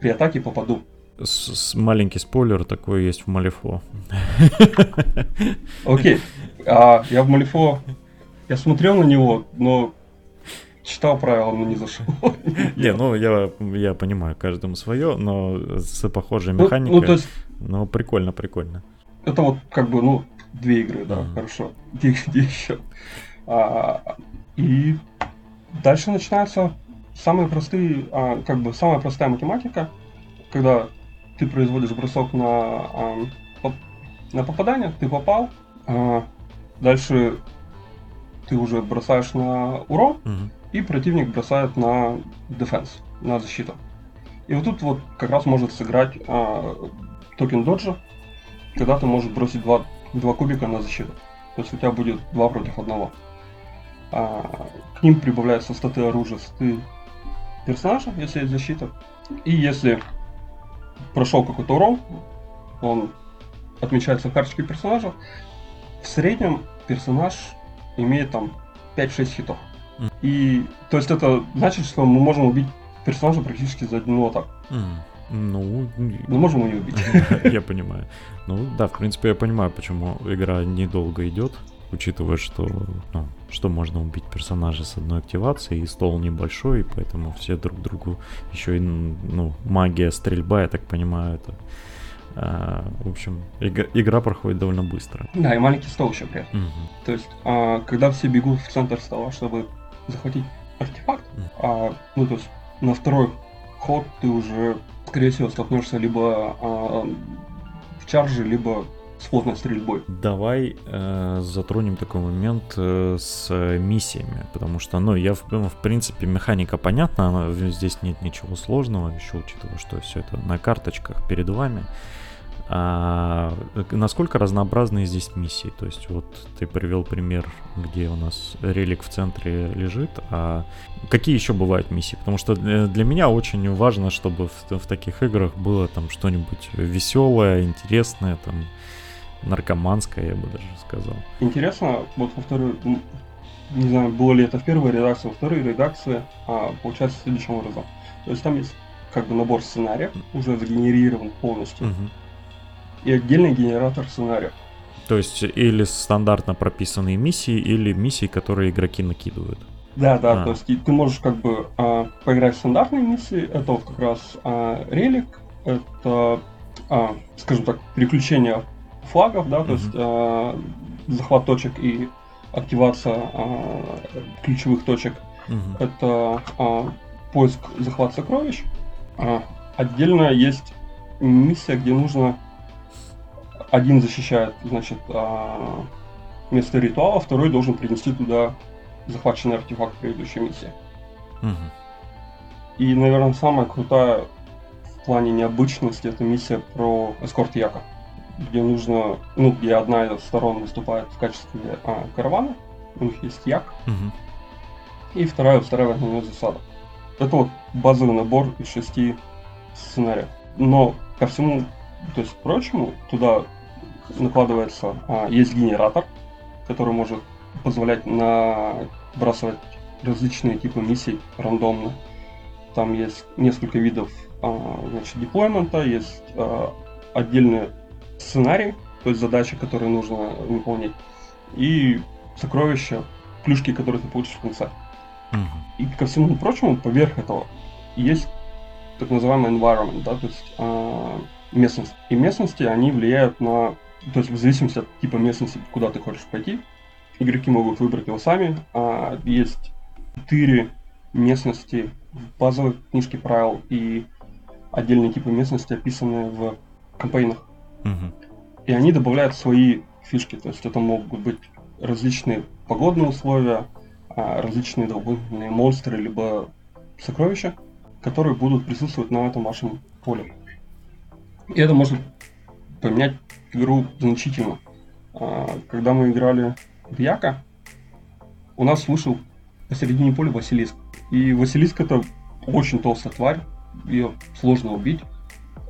при атаке попаду. С, с маленький спойлер такой есть в Малифо. Окей. А, я в Малифо... Я смотрел на него, но читал правила, но не зашел. Не, ну я, я понимаю, каждому свое, но с похожей ну, механикой. Ну, то есть... Ну, прикольно, прикольно. Это вот как бы, ну, две игры, да, mm. хорошо. Где, где еще? А, и Дальше начинаются самые простые, а, как бы самая простая математика, когда ты производишь бросок на, а, на попадание, ты попал, а, дальше ты уже бросаешь на урон, Мгм. И противник бросает на дефенс, на защиту. И вот тут вот как раз может сыграть а, токен доджа, когда ты можешь бросить два, два кубика на защиту. То есть у тебя будет два против одного. А, к ним прибавляются статы оружия, статы персонажа, если есть защита. И если прошел какой-то урон, он отмечается в карточке персонажа, в среднем персонаж имеет там 5-6 хитов. И то есть это значит, что мы можем убить персонажа практически за одну атаку. М, Ну, Мы можем его не убить. я понимаю. Ну да, в принципе, я понимаю, почему игра недолго идет, учитывая, что, ну, что можно убить персонажа с одной активацией, и стол небольшой, и поэтому все друг другу еще и, ну, магия, стрельба, я так понимаю, это... а, в общем, ига- игра проходит довольно быстро. Да, и маленький стол еще при этом. Мгм. То есть, а, когда все бегут в центр стола, чтобы захватить артефакт, а, ну то есть на второй ход ты уже, скорее всего, столкнешься либо а, в чарже, либо с плотной стрельбой. Давай э, затронем такой момент э, с миссиями, потому что, ну, я, в, ну, в принципе, механика понятна, она- здесь нет ничего сложного, еще учитывая, что все это на карточках перед вами. А, э, насколько разнообразны здесь миссии? То есть вот ты привел пример, где у нас релик в центре лежит, а какие еще бывают миссии? Потому что для, для меня очень важно, чтобы в, в таких играх было там что-нибудь веселое, интересное, там наркоманское, я бы даже сказал. Интересно, вот во второй, не знаю, было ли это в первой редакции, во второй редакции а, получается следующим образом. То есть там есть как бы набор сценариев, уже загенерирован полностью, Мгм. И отдельный генератор сценариев. То есть или стандартно прописанные миссии, или миссии, которые игроки накидывают. Да, да, А. то есть ты можешь как бы а, поиграть в стандартные миссии, это вот как раз а, релик, это, а, скажем так, переключение флагов, да, то есть а, захват точек и активация а, ключевых точек, это а, поиск, захват сокровищ. А, отдельно есть миссия, где нужно один защищает, значит, а, место ритуала, второй должен принести туда захваченный артефакт предыдущей миссии. Мгм. И, наверное, самая крутая в плане необычности это миссия про эскорт Яка, где нужно, ну, где одна из сторон выступает в качестве а, каравана, у них есть Як, Мгм. и вторая устраивает на нее засаду. Это вот базовый набор из шести сценариев. Но ко всему, то есть прочему, туда накладывается, а, есть генератор, который может позволять набрасывать различные типы миссий рандомно. Там есть несколько видов а, значит, деплоймента, есть а, отдельные сценарии, то есть задачи, которые нужно выполнить, и сокровища, плюшки, которые ты получишь в конце. И ко всему прочему, поверх этого есть так называемый environment, да, то есть а, местность. И местности, они влияют на, то есть в зависимости от типа местности, куда ты хочешь пойти, игроки могут выбрать его сами. А, есть четыре местности в базовой книжке правил и отдельные типы местности, описанные в кампейнах. Мгм. И они добавляют свои фишки. То есть это могут быть различные погодные условия, а, различные дополнительные монстры, либо сокровища, которые будут присутствовать на этом вашем поле. И это может поменять игру значительно. А, Когда мы играли в Яка, у нас вышел посередине поля Василиск. И Василиск это очень толстая тварь, ее сложно убить.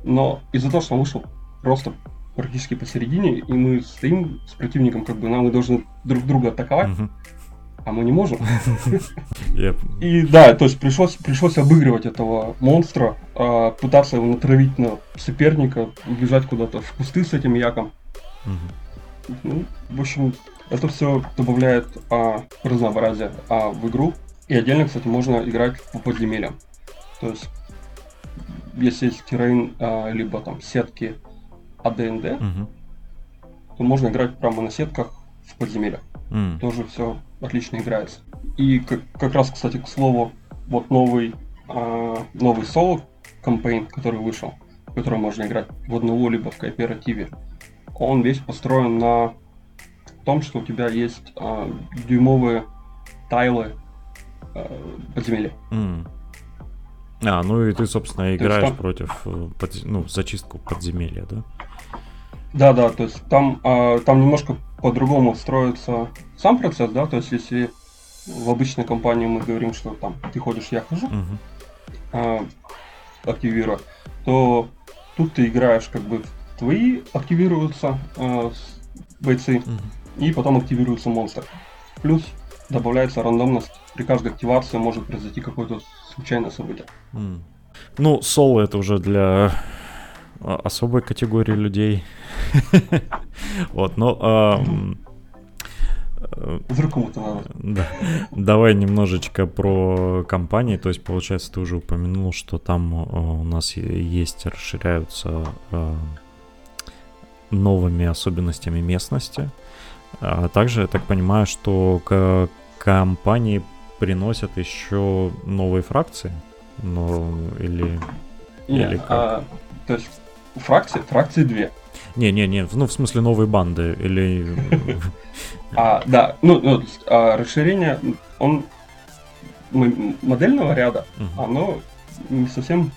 Но из-за того, что он вышел просто практически посередине, и мы стоим с противником, как бы нам мы должны друг друга атаковать, Мгм. А мы не можем. И да, то есть пришлось, пришлось обыгрывать этого монстра, а, пытаться его натравить на соперника, убежать куда-то в кусты с этим яком. Ну, в общем, это все добавляет а, разнообразие а, в игру. И отдельно, кстати, можно играть по подземельям. То есть, если есть террейн, а, либо там сетки АДНД, Мгм. то можно играть прямо на сетках в подземельях. Тоже все отлично играется. И как, как раз, кстати, к слову, вот новый, а, новый соло кампейн, который вышел, в котором можно играть в одного либо в кооперативе, он весь построен на том, что у тебя есть э, дюймовые тайлы э, подземелья. М. А, ну и ты, собственно, играешь там- против, э, подз- ну, зачистку подземелья, да? Да, да, то есть там, а, там немножко по-другому строится сам процесс, да, то есть если в обычной компании мы говорим, что там ты ходишь, я хожу, Мгм. а, активируя, то тут ты играешь как бы твои активируются с- бойцы, Мгм. и потом активируется монстр. Плюс добавляется рандомность, при каждой активации может произойти какое-то случайное событие. М. Ну, соло это уже для а, особой категории людей. Вот, но ам, э, надо. да. давай немножечко про компании. То есть, получается, ты уже упомянул, что там э, у нас есть, расширяются э, новыми особенностями местности. А также, я так понимаю, что к компании приносят еще новые фракции. Ну, или... Не, Или как? а, то есть фракции, фракции две. Не-не-не, ну, в смысле, новые банды. Или... А, да, ну, ну, а, расширение, он модельного ряда, Мгм. оно не совсем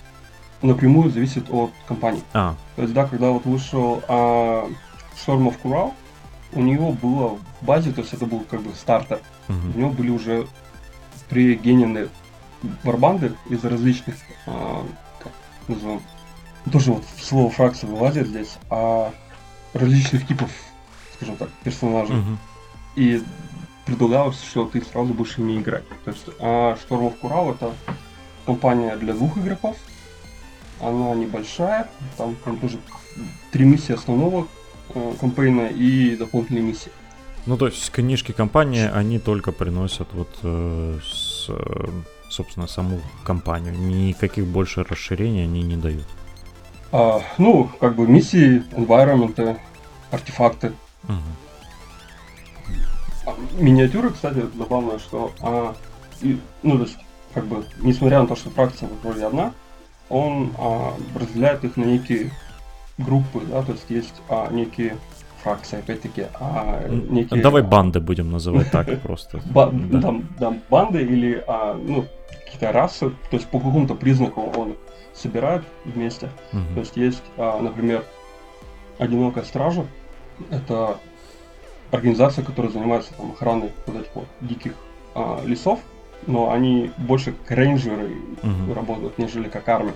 напрямую зависит от компании. А, То есть, да, когда вот вышел а, Storm of Kural, у него было в базе, то есть это был как бы стартер, у мгм. него были уже пригенены варбанды из различных, а, как назовем, тоже вот слово фракции вылазит здесь, а различных типов, скажем так, персонажей. Мгм. И предлагалось, что ты сразу будешь ими играть. То есть а Storm of Kural это компания для двух игроков. Она небольшая, там, там тоже три миссии основного э, кампейна и дополнительные миссии. Ну, то есть книжки компании, они только приносят вот, э, с, э, собственно, саму компанию. Никаких больше расширений они не дают. А, ну, как бы миссии, environment, артефакты. А, Миниатюры, кстати, забавно, что а, и, ну, то есть, как бы, несмотря на то, что фракция вроде одна, он а, разделяет их на некие группы, да, то есть есть а, некие фракции, опять-таки, а некие... Давай банды будем называть так просто. банды или а, ну, какие-то расы, то есть по какому-то признаку он собирает вместе. То Мгм. есть есть, а, например, одинокая стража. Это организация, которая занимается там, охраной вот этих вот диких а, лесов, но они больше как рейнджеры Мгм. работают, нежели как армия.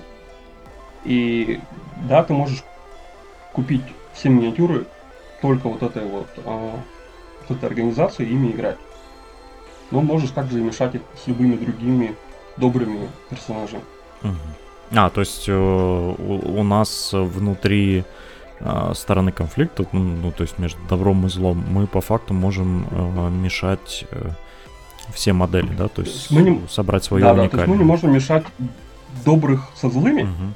И да, ты можешь купить все миниатюры только вот этой вот, а, вот этой организации и ими играть. Но можешь также и мешать их с любыми другими добрыми персонажами. Мгм. А, то есть э, у, у нас внутри э, стороны конфликта, ну, ну, то есть между добром и злом, мы по факту можем э, мешать э, все модели, да, то есть Мы не- собрать свою да, да, то есть мы уникальную. не можем мешать добрых со злыми, Мгм.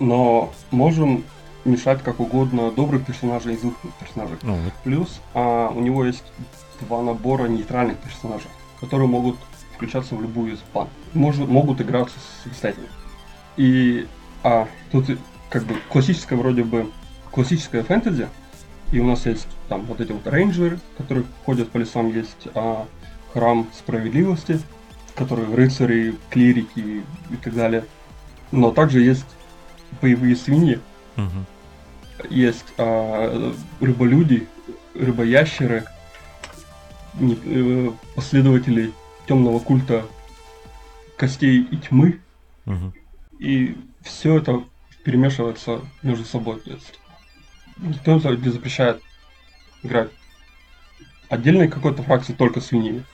но можем мешать как угодно добрых персонажей и злых персонажей. Ну, вот. Плюс а, у него есть два набора нейтральных персонажей, которые могут включаться в любую из. Может, могут играться самостоятельно. И а, тут как бы классическое вроде бы классическое фэнтези, и у нас есть там вот эти вот рейнджеры, которые ходят по лесам, есть а, храм справедливости, которые рыцари, клирики и так далее. Но также есть боевые свиньи, Мгм. есть а, рыболюди, рыбоящеры, не- э, последователи темного культа костей и тьмы, Мгм. И все это перемешивается между собой. То есть никто не запрещает играть отдельной какой-то фракции только свиньями,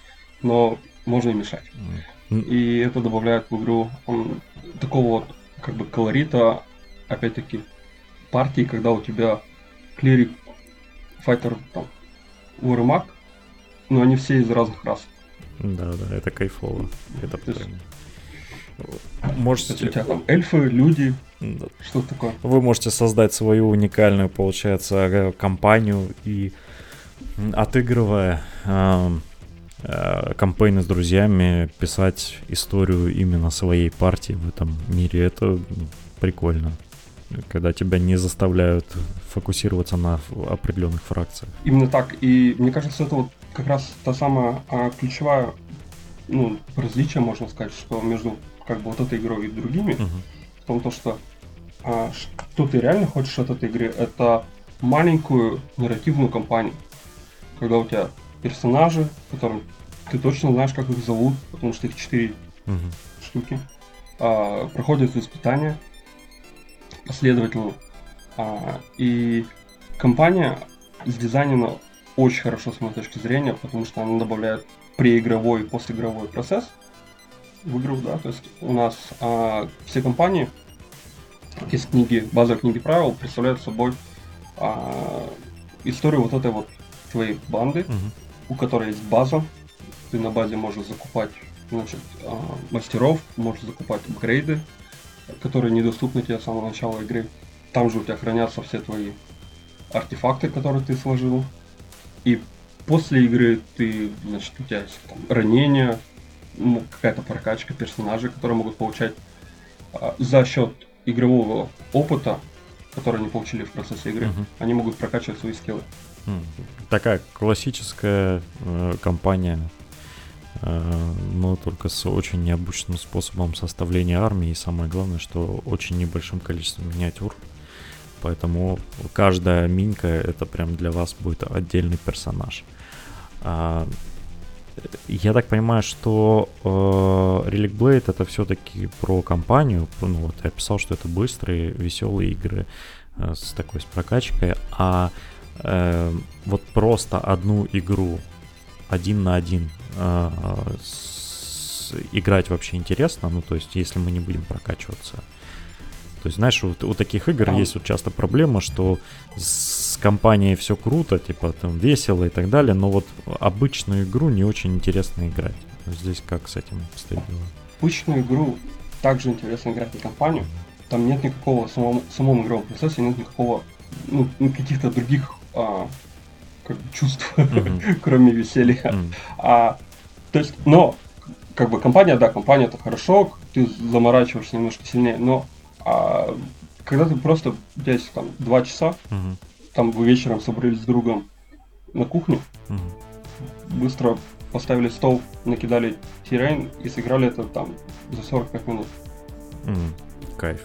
но можно и мешать. И это добавляет в игру м, такого вот как бы колорита, опять-таки, партии, когда у тебя клирик, файтер, там, маг, но они все из разных рас. Да, да, это кайфово. Это прям- Есть у Можете... тебя там эльфы, люди, Да. что такое. Вы можете создать свою уникальную, получается, компанию и отыгрывая эм, э, кампейны с друзьями, писать историю именно своей партии в этом мире. Это прикольно. когда тебя не заставляют фокусироваться на определенных фракциях. Именно так. И мне кажется, это вот как раз та самая а, ключевая ну, различие, можно сказать, что между как бы вот этой игрой и другими, uh-huh. в том, то, что а, что ты реально хочешь от этой игры, это маленькую нарративную кампанию, когда у тебя персонажи, которым ты точно знаешь, как их зовут, потому что их четыре uh-huh. штуки, а, проходят испытания последовательно, а, и компания сдизайнена очень хорошо с моей точки зрения, потому что она добавляет преигровой и постигровой процесс в игру, да, то есть у нас а, все компании из книги, базовой книги правил представляют собой а, историю вот этой вот твоей банды, uh-huh. у которой есть база, ты на базе можешь закупать, значит, а, мастеров, можешь закупать апгрейды, которые недоступны тебе с самого начала игры. Там же у тебя хранятся все твои артефакты, которые ты сложил. И после игры ты, значит, у тебя есть там, ранения, ну, какая-то прокачка персонажей, которые могут получать а, за счет игрового опыта, который они получили в процессе игры, uh-huh. они могут прокачивать свои скиллы. Такая классическая э, компания, э, но только с очень необычным способом составления армии. И самое главное, что очень небольшим количеством миниатюр. Поэтому каждая минька это прям для вас будет отдельный персонаж. А, я так понимаю, что э, Relic Blade это все-таки про компанию. Ну вот я писал, что это быстрые, веселые игры э, с такой с прокачкой. А э, вот просто одну игру один на один э, с, играть вообще интересно. Ну то есть если мы не будем прокачиваться. То есть, знаешь, у, у таких игр а. есть вот часто проблема, что с компанией все круто, типа там весело и так далее, но вот обычную игру не очень интересно играть. Здесь как с этим стоит дело? Обычную игру также интересно играть на компанию. Там нет никакого самого, самом игровом процессе, нет никакого, ну, каких-то других а, как бы чувств, mm-hmm. кроме веселья. Mm-hmm. А, то есть, но как бы компания, да, компания это хорошо, ты заморачиваешься немножко сильнее, но а когда ты просто, есть там два часа, угу. там вы вечером собрались с другом на кухню, угу. быстро поставили стол, накидали террейн и сыграли это там за 45 минут. Mm, кайф.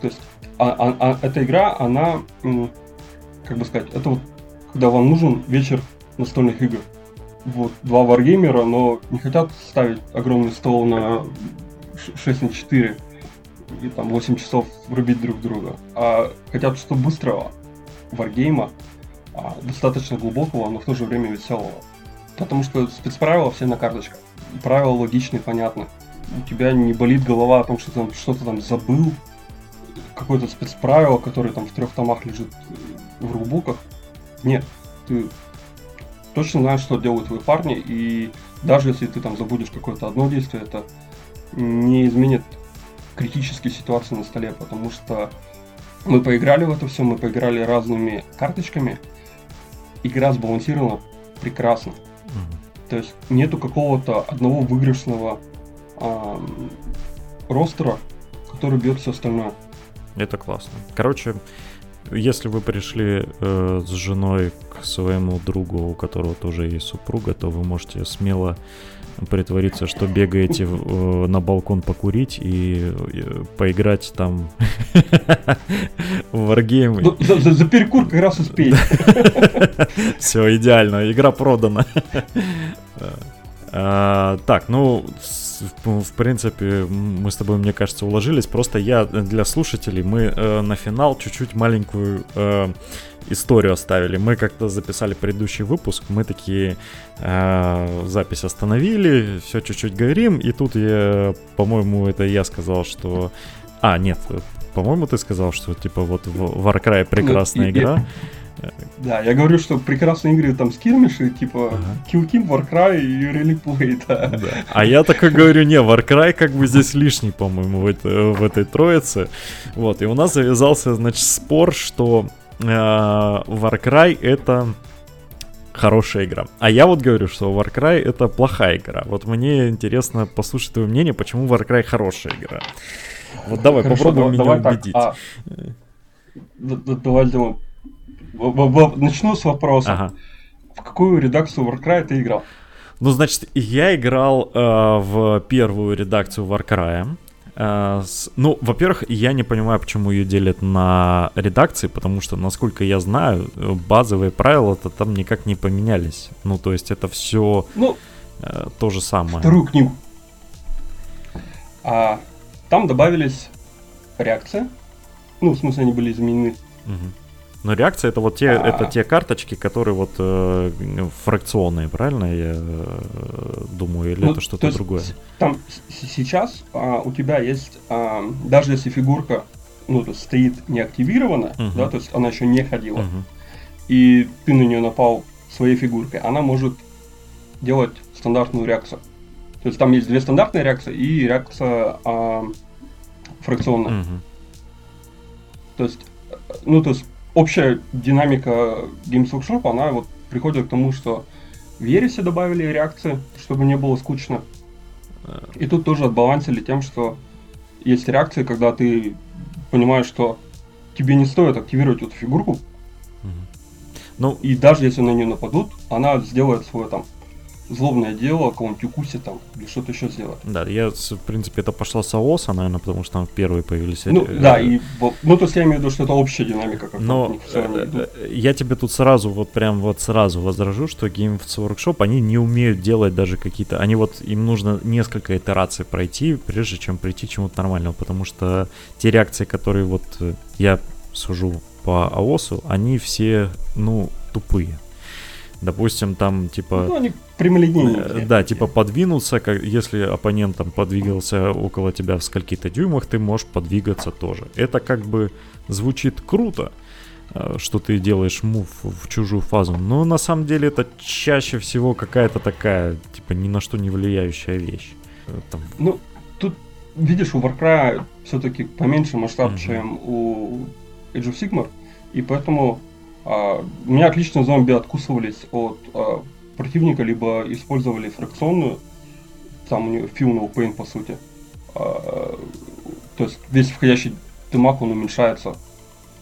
То есть а, а, а, эта игра, она, как бы сказать, это вот когда вам нужен вечер настольных игр. Вот два варгеймера, но не хотят ставить огромный стол на 6 на 4 и там 8 часов рубить друг друга, а хотят что быстрого варгейма, а, достаточно глубокого, но в то же время веселого. Потому что спецправила все на карточках. Правила логичные, понятны. У тебя не болит голова о том, что ты там что-то там забыл, какое-то спецправило, которое там в трех томах лежит в рулбуках. Нет, ты точно знаешь, что делают твои парни, и даже если ты там забудешь какое-то одно действие, это не изменит критические ситуации на столе, потому что мы поиграли в это все, мы поиграли разными карточками. Игра сбалансирована прекрасно. Mm-hmm. То есть нету какого-то одного выигрышного э, ростера, который бьет все остальное. Это классно. Короче, если вы пришли э, с женой к своему другу, у которого тоже есть супруга, то вы можете смело притвориться, что бегаете в, э, на балкон покурить и, и поиграть там в варгеймы. Ну, за, за, за перекур как раз успеете. Все, идеально, игра продана. А, так, ну, в принципе, мы с тобой, мне кажется, уложились. Просто я для слушателей, мы э, на финал чуть-чуть маленькую э, историю оставили. Мы как-то записали предыдущий выпуск, мы такие э, запись остановили, все чуть-чуть говорим, и тут я, по-моему, это я сказал, что... А, нет, по-моему, ты сказал, что типа вот Warcry прекрасная ну, игра. Да, я говорю, что прекрасные игры там скирмиши, типа ага. Kill Team, Warcry и Relic Play, да. да. А я такой говорю, не, Warcry как бы здесь лишний, по-моему, в, это, в этой троице. Вот, и у нас завязался, значит, спор, что э, Warcry это хорошая игра. А я вот говорю, что Warcry это плохая игра. Вот мне интересно послушать твое мнение, почему Warcry хорошая игра. Вот давай, Хорошо, попробуй давай, меня давай убедить. Так, а, давай, давай, начну с вопроса. Ага. В какую редакцию Warcry ты играл? Ну, значит, я играл э, в первую редакцию Warcry. Э, ну, во-первых, я не понимаю, почему ее делят на редакции, потому что, насколько я знаю, базовые правила-то там никак не поменялись. Ну, то есть это все ну, э, то же самое. Вторую книгу. А, там добавились реакции. Ну, в смысле, они были изменены. Угу. Но реакция это вот те, а... это те карточки, которые вот э, фракционные, правильно я э, думаю, или ну, это что-то другое? Там сейчас а, у тебя есть, а, даже если фигурка ну, то стоит не активирована, uh-huh. да, то есть она еще не ходила, uh-huh. и ты на нее напал своей фигуркой, она может делать стандартную реакцию. То есть там есть две стандартные реакции и реакция а, фракционная. Uh-huh. То есть, ну, то есть общая динамика Games Workshop, она вот приходит к тому, что в Ересе добавили реакции, чтобы не было скучно. И тут тоже отбалансили тем, что есть реакции, когда ты понимаешь, что тебе не стоит активировать эту фигурку. Ну, и даже если на нее нападут, она сделает свой там злобное дело, кого-нибудь укусит там, или что-то еще сделать. Да, я, в принципе, это пошло с АОСа, наверное, потому что там первые появились... Ну, э, да, и, ну, то есть я имею в виду, что это общая динамика, как Но они идут. Э, я тебе тут сразу, вот прям вот сразу возражу, что Games Workshop, они не умеют делать даже какие-то... Они вот, им нужно несколько итераций пройти, прежде чем прийти к чему-то нормальному, потому что те реакции, которые вот э, я сужу по АОСу, они все, ну, тупые. Допустим, там типа... Ну, они прямолинейные. Да, типа подвинуться, как, если оппонент там подвигался около тебя в скольки-то дюймах, ты можешь подвигаться тоже. Это как бы звучит круто, э, что ты делаешь мув в чужую фазу, но на самом деле это чаще всего какая-то такая, типа, ни на что не влияющая вещь. Э, там... Ну, тут, видишь, у Warcry все-таки поменьше масштаб, mm-hmm. чем у Age of Sigmar, и поэтому у меня отлично зомби откусывались от а, противника, либо использовали фракционную, там у него Feel No по сути. А, то есть весь входящий дымак он уменьшается.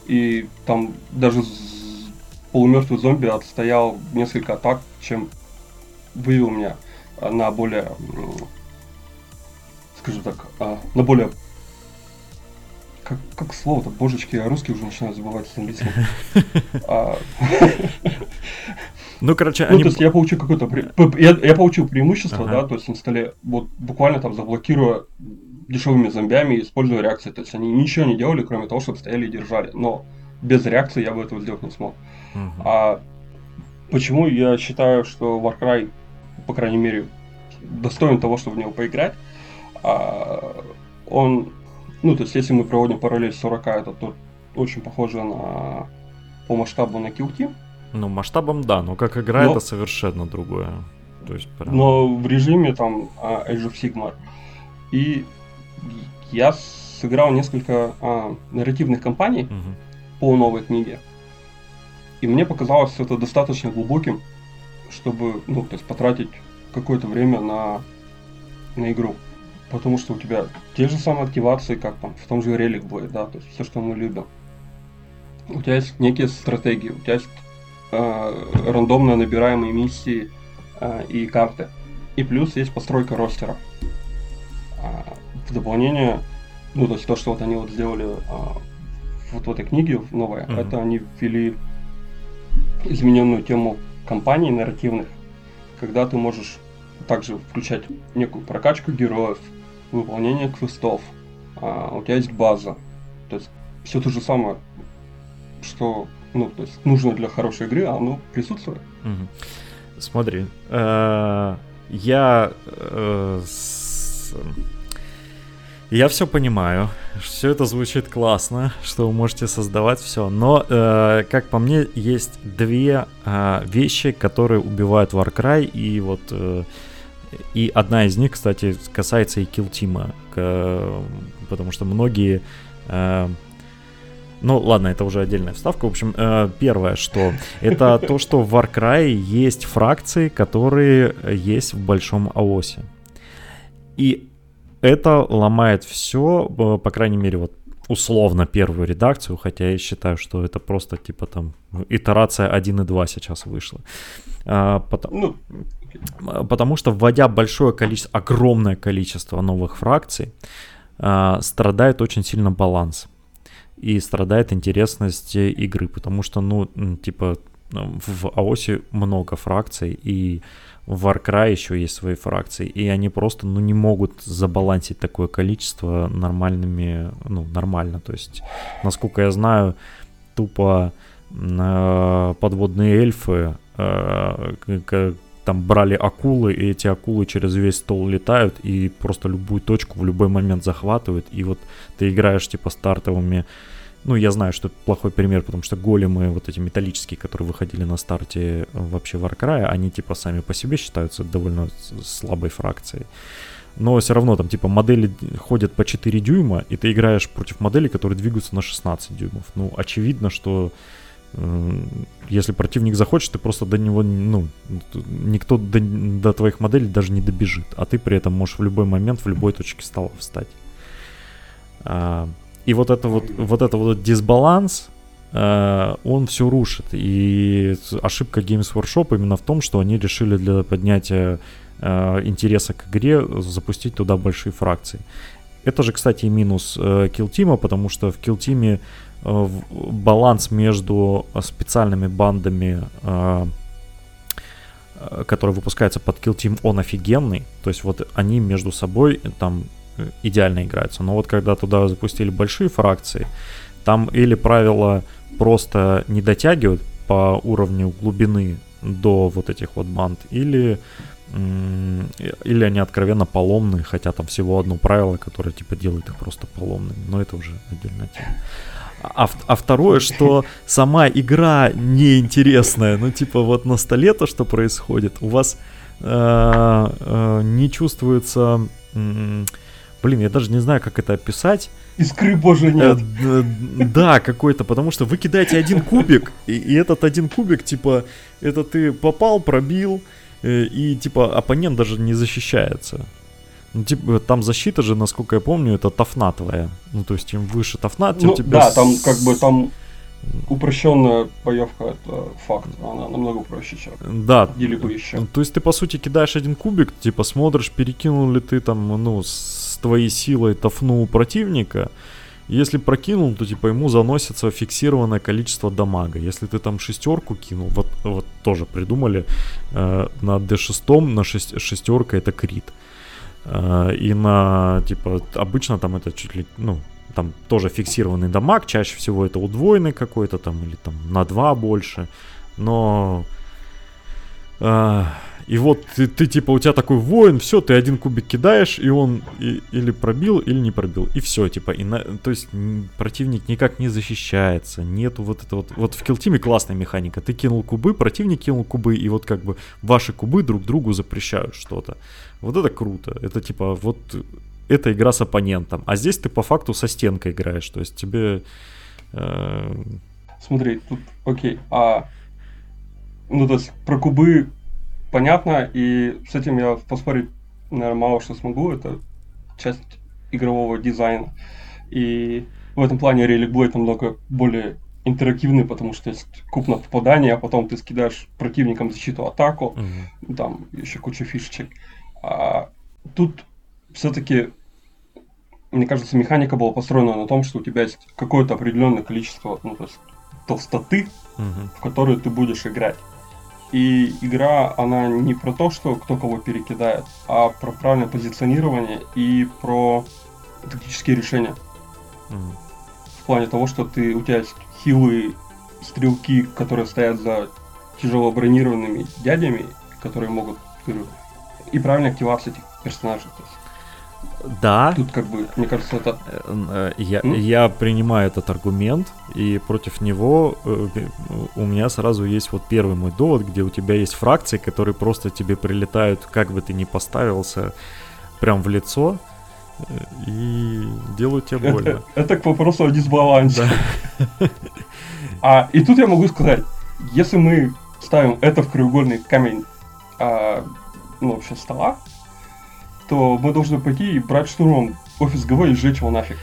И там даже полумертвый зомби отстоял несколько атак, чем вывел меня на более, скажем так, на более как, как слово-то, божечки, я русский уже начинаю забывать с английским. А, ну, короче, ну, они... то есть я получил какое-то... Я, я получил преимущество, ага. да, то есть на столе, вот буквально там заблокируя дешевыми зомбями, используя реакции. То есть они ничего не делали, кроме того, чтобы стояли и держали. Но без реакции я бы этого сделать не смог. Угу. А почему я считаю, что Warcry, по крайней мере, достоин того, чтобы в него поиграть? А, он ну, то есть, если мы проводим параллель с 40, это то очень похоже на по масштабу на QT. Ну, масштабом да, но как игра но, это совершенно другое. То есть, прям... Но в режиме там а, Age of Sigmar. И я сыграл несколько а, нарративных кампаний угу. по новой книге. И мне показалось это достаточно глубоким, чтобы, ну, то есть потратить какое-то время на, на игру потому что у тебя те же самые активации, как там в том же Relic будет, да, то есть все, что мы любим. У тебя есть некие стратегии, у тебя есть э, рандомно набираемые миссии э, и карты. И плюс есть постройка ростера. А, в дополнение, ну, то есть то, что вот они вот сделали а, вот в этой книге новое, mm-hmm. это они ввели измененную тему компаний нарративных, когда ты можешь также включать некую прокачку героев, выполнение квестов, а, у тебя есть база. То есть все то же самое, что ну, то есть нужно для хорошей игры, а оно присутствует. Смотри, э, я э, я все понимаю, все это звучит классно, что вы можете создавать все, но, э, как по мне, есть две э, вещи, которые убивают Warcry, и вот э, и одна из них, кстати, касается и килтима, потому что многие... Э, ну, ладно, это уже отдельная вставка. В общем, э, первое, что это то, что в Warcry есть фракции, которые есть в большом АОСе. И это ломает все, по крайней мере, вот условно первую редакцию, хотя я считаю, что это просто типа там итерация 1.2 сейчас вышла. А, потому, ну, потому что вводя большое количество, огромное количество новых фракций, а, страдает очень сильно баланс. И страдает интересность игры, потому что, ну, типа, в АОСе много фракций, и в Warcry еще есть свои фракции, и они просто, ну, не могут забалансить такое количество нормальными, ну, нормально, то есть, насколько я знаю, тупо э, подводные эльфы э, там брали акулы, и эти акулы через весь стол летают и просто любую точку в любой момент захватывают, и вот ты играешь типа стартовыми ну, я знаю, что это плохой пример, потому что големы, вот эти металлические, которые выходили на старте э, вообще Warcry, они типа сами по себе считаются довольно слабой фракцией. Но все равно там типа модели ходят по 4 дюйма, и ты играешь против моделей, которые двигаются на 16 дюймов. Ну, очевидно, что если противник захочет, ты просто до него, ну, никто до, до твоих моделей даже не добежит, а ты при этом можешь в любой момент в любой точке стола встать. А, и вот это вот, вот это вот дисбаланс, э, он все рушит. И ошибка Games Workshop именно в том, что они решили для поднятия э, интереса к игре запустить туда большие фракции. Это же, кстати, минус э, Team, потому что в э, баланс между специальными бандами, э, э, которые выпускаются под Kill Team, он офигенный. То есть вот они между собой там идеально играются. Но вот когда туда запустили большие фракции, там или правила просто не дотягивают по уровню глубины до вот этих вот банд, или или они откровенно поломные, хотя там всего одно правило, которое типа делает их просто поломными, но это уже отдельная тема. А, а второе, что сама игра неинтересная, ну типа вот на столе то, что происходит, у вас э, э, не чувствуется э, Блин, я даже не знаю, как это описать. Искры боже нет. Э, да, какой-то, потому что вы кидаете один кубик, и, и этот один кубик, типа, это ты попал, пробил, и, типа, оппонент даже не защищается. Ну, типа, там защита же, насколько я помню, это тафна твоя. Ну, то есть, чем выше тафна, тем ну, тебе... Да, там, как бы, там упрощенная боевка это факт, она намного проще, чем да. или бы еще. То есть ты по сути кидаешь один кубик, типа смотришь, перекинул ли ты там, ну, с твоей силой тафну противника. Если прокинул, то типа ему заносится фиксированное количество дамага. Если ты там шестерку кинул, вот, вот тоже придумали, э, на D6 на шесть, шестерка это крит. Э, и на, типа, обычно там это чуть ли, ну, там тоже фиксированный дамаг, чаще всего это удвоенный какой-то там, или там на 2 больше, но... Э, и вот ты, ты типа, у тебя такой воин, все, ты один кубик кидаешь, и он и, или пробил, или не пробил. И все, типа, и на, то есть противник никак не защищается. Нету вот это вот. Вот в килтиме классная механика. Ты кинул кубы, противник кинул кубы, и вот как бы ваши кубы друг другу запрещают что-то. Вот это круто. Это типа, вот это игра с оппонентом. А здесь ты по факту со стенкой играешь. То есть тебе... Э... Смотри, тут, окей, а... Ну, то есть про кубы понятно, и с этим я поспорить, наверное, мало что смогу. Это часть игрового дизайна. И в этом плане Relic Blade намного более интерактивный, потому что есть куб на попадание, а потом ты скидаешь противникам защиту атаку, mm-hmm. там еще куча фишечек. А тут все-таки, мне кажется, механика была построена на том, что у тебя есть какое-то определенное количество, ну, то есть толстоты, mm-hmm. в которую ты будешь играть. И игра, она не про то, что кто кого перекидает, а про правильное позиционирование и про тактические решения. Mm. В плане того, что ты, у тебя есть хилые стрелки, которые стоят за тяжело бронированными дядями, которые могут и правильная активация этих персонажей. То есть да. Тут как бы, мне кажется, это... Э, я, я принимаю этот аргумент, и против него э, у меня сразу есть вот первый мой довод, где у тебя есть фракции, которые просто тебе прилетают, как бы ты ни поставился, прям в лицо, э, и делают тебе больно. Это, это к вопросу о дисбалансе. Да. А, и тут я могу сказать, если мы ставим это в краеугольный камень, а, ну, вообще стола, что мы должны пойти и брать штурмом офис ГВ и сжечь его нафиг.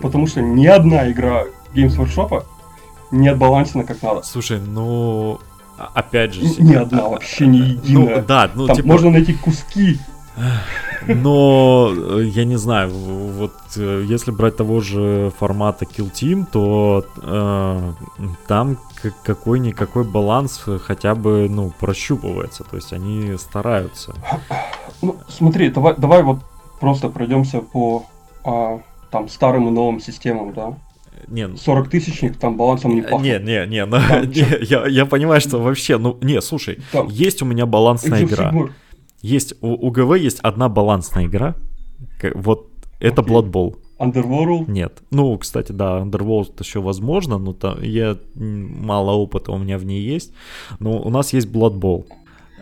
Потому что ни одна игра Games Workshop не отбалансена как надо. Слушай, ну опять же... Ни одна, вообще не единая. Ну, да, ну, Там типа... можно найти куски. Но э, я не знаю, вот э, если брать того же формата Kill Team, то э, там какой-никакой баланс хотя бы, ну, прощупывается, то есть они стараются. Ну, смотри, давай, давай вот просто пройдемся по а, там старым и новым системам, да? Не, 40 тысячник там балансом не пахнет. Не, не, не, ну, не я, я понимаю, что вообще, ну, не, слушай, там, есть у меня балансная игра. Фигур. Есть, у, у ГВ есть одна балансная игра, вот это okay. Blood Bowl. Underworld? Нет. Ну, кстати, да, Underworld еще возможно, но там я мало опыта у меня в ней есть. Но у нас есть Blood Bowl.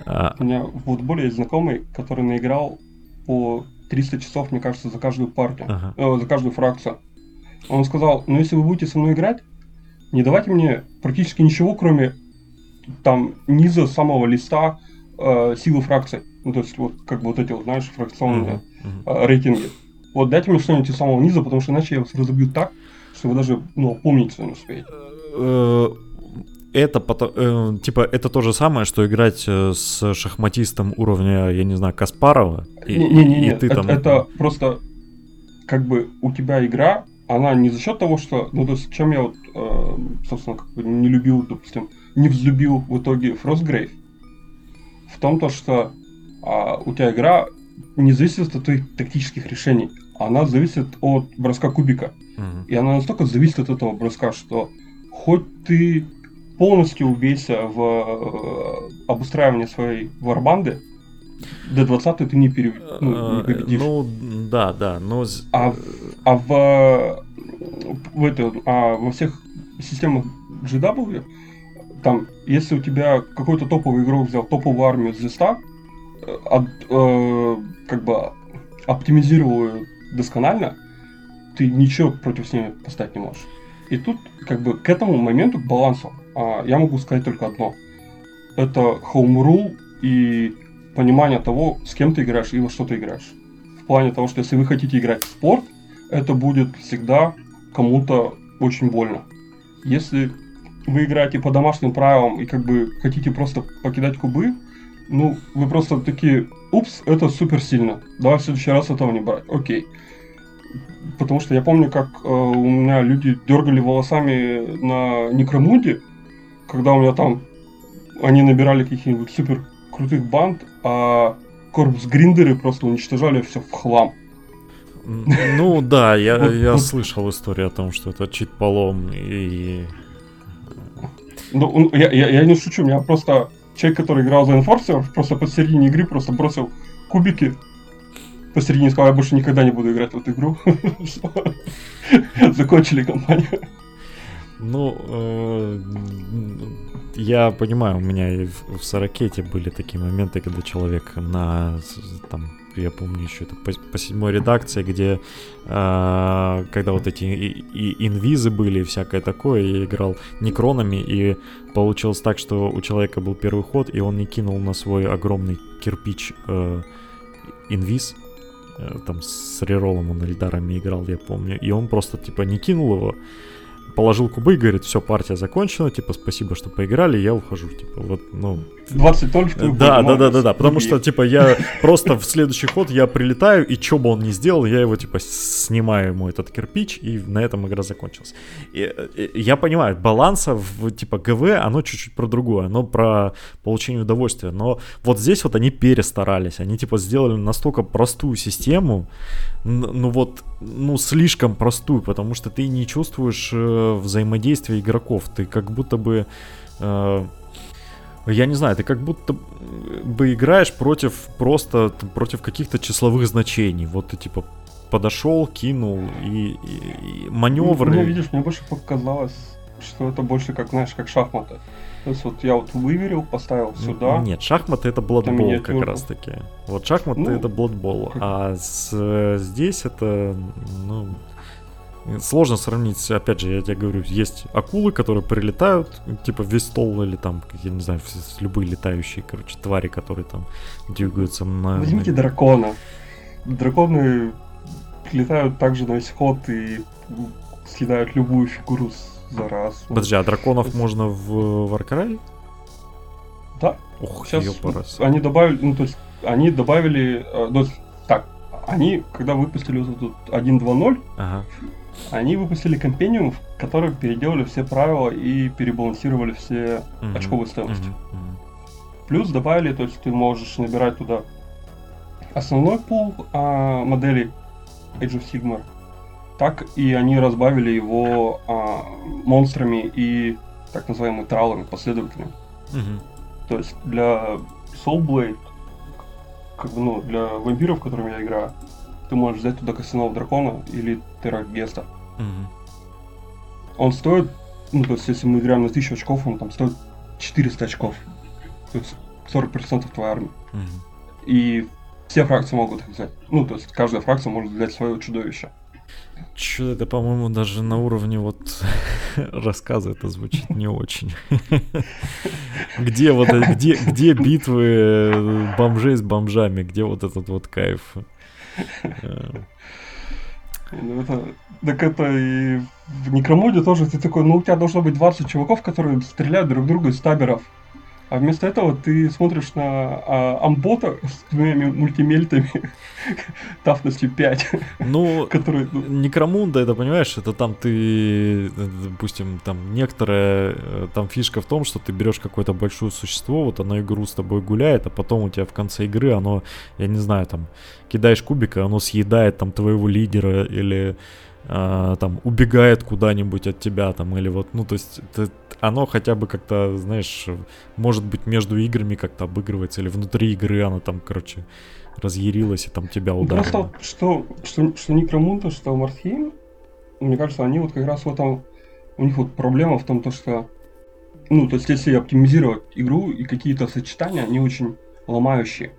А у меня в футболе есть знакомый, который наиграл по 300 часов, мне кажется, за каждую партию, ага. э, за каждую фракцию. Он сказал, ну если вы будете со мной играть, не давайте мне практически ничего, кроме там низа самого листа э, силы фракции. Ну, то есть, вот как бы вот эти вот, знаешь, фракционные uh-huh, uh-huh. Э, рейтинги. Вот дайте мне что-нибудь из самого низа, потому что иначе я вас разобью так, что вы даже, ну, помнить не успеете. Э, это э, типа, это то же самое, что играть э, с шахматистом уровня, я не знаю, Каспарова. И, не, не, не, и ты это, там... это просто как бы у тебя игра, она не за счет того, что, ну, то есть, чем я вот, э, собственно, как бы не любил, допустим, не взлюбил в итоге Frostgrave, в том то, что а, у тебя игра не зависит от твоих тактических решений, она зависит от броска кубика. Uh-huh. И она настолько зависит от этого броска, что хоть ты полностью убейся в э, обустраивании своей варбанды, до 20 ты не, пере... ну, не победишь. Ну, да, да, но... А, а в, в это, а во всех системах GW, там, если у тебя какой-то топовый игрок взял топовую армию с листа, от, э, как бы оптимизировал ее досконально, ты ничего против с ними поставить не можешь. И тут, как бы, к этому моменту, к балансу, э, я могу сказать только одно. Это home rule и понимание того, с кем ты играешь и во что ты играешь. В плане того, что если вы хотите играть в спорт, это будет всегда кому-то очень больно. Если вы играете по домашним правилам и как бы хотите просто покидать кубы, ну, вы просто такие, упс, это супер сильно. Давай в следующий раз этого не брать. Окей. Потому что я помню, как э, у меня люди дергали волосами на Некромуде, когда у меня там они набирали каких-нибудь супер крутых банд, а корпус гриндеры просто уничтожали все в хлам. Ну да, я, я слышал историю о том, что это чит-полом и... Ну, я, я, я не шучу, меня просто человек, который играл за Enforcer, просто посередине игры просто бросил кубики посередине сказал, я больше никогда не буду играть в эту игру. Закончили компанию. Ну, э, я понимаю, у меня и в Сорокете были такие моменты, когда человек на там я помню еще это по, по седьмой редакции, где э, когда вот эти и, и инвизы были и всякое такое, я играл некронами, и получилось так, что у человека был первый ход, и он не кинул на свой огромный кирпич э, инвиз, э, там с реролом он Эльдарами играл, я помню, и он просто типа не кинул его, положил кубы и говорит, все, партия закончена, типа, спасибо, что поиграли, я ухожу, типа, вот, ну... 20 только Да, да, да, да, да, потому что, типа, я просто в следующий ход я прилетаю, и что бы он ни сделал, я его, типа, снимаю ему этот кирпич, и на этом игра закончилась. И, и, я понимаю, баланса в, типа, ГВ, оно чуть-чуть про другое, оно про получение удовольствия, но вот здесь вот они перестарались, они, типа, сделали настолько простую систему, ну вот, ну слишком простую, потому что ты не чувствуешь э, взаимодействия игроков, ты как будто бы, э, я не знаю, ты как будто бы играешь против просто против каких-то числовых значений, вот ты типа подошел, кинул и, и, и маневры. Ну, видишь, мне больше показалось, что это больше как, знаешь, как шахматы. То есть вот я вот выверил, поставил сюда. Нет, шахматы это Blood как раз таки. Вот шахматы ну, это Blood а с, здесь это, ну, сложно сравнить, опять же, я тебе говорю, есть акулы, которые прилетают, типа весь стол или там, я не знаю, любые летающие, короче, твари, которые там двигаются на... Возьмите дракона. драконы летают также на весь ход и съедают любую фигуру за раз. Подожди, а драконов можно в Warcry? Да. Ух, Сейчас ёпарас. они добавили, ну то есть они добавили, э, ну, так, они, когда выпустили вот этот 1.2.0, Ага. Они выпустили компениум, в котором переделали все правила и перебалансировали все Мгм, очковые стоимости. мгм, мгм. Плюс добавили, то есть ты можешь набирать туда основной пул а, моделей Age of Sigmar, так и они разбавили его а, монстрами и так называемыми тралами, последователями. Мгм. То есть для Soulblade, как бы, ну, для вампиров, которыми я играю, ты можешь взять туда костяного дракона или террагеста. Мгм. Он стоит, ну, то есть если мы играем на 1000 очков, он там стоит 400 очков. То есть 40% твоей армии. Мгм. И все фракции могут их взять. Ну, то есть каждая фракция может взять свое чудовище. Чё это, по-моему, даже на уровне вот рассказа это звучит не очень. Где вот где, где битвы э, бомжей с бомжами, где вот этот вот кайф? Ну, это, так это и в Некромоде тоже ты такой, ну у тебя должно быть 20 чуваков, которые стреляют друг друга из таберов. А вместо этого ты смотришь на а, амбота с двумя ми- мультимельтами тафностью 5, Ну, который... ну, Некромунда, это понимаешь, это там ты, э, допустим, там некоторая э, там фишка в том, что ты берешь какое-то большое существо, вот оно игру с тобой гуляет, а потом у тебя в конце игры оно, я не знаю, там кидаешь кубик, и оно съедает там твоего лидера или а, там убегает куда-нибудь от тебя там или вот, ну то есть это- оно хотя бы как-то, знаешь, может быть между играми как-то обыгрывается или внутри игры оно там, короче, разъярилось и там тебя ну, ударило. Просто вот что, что, что Некромунда, что Мартхейм, мне кажется, они вот как раз в этом... У них вот проблема в том, то, что... Ну, то есть если оптимизировать игру и какие-то сочетания, они очень ломающие.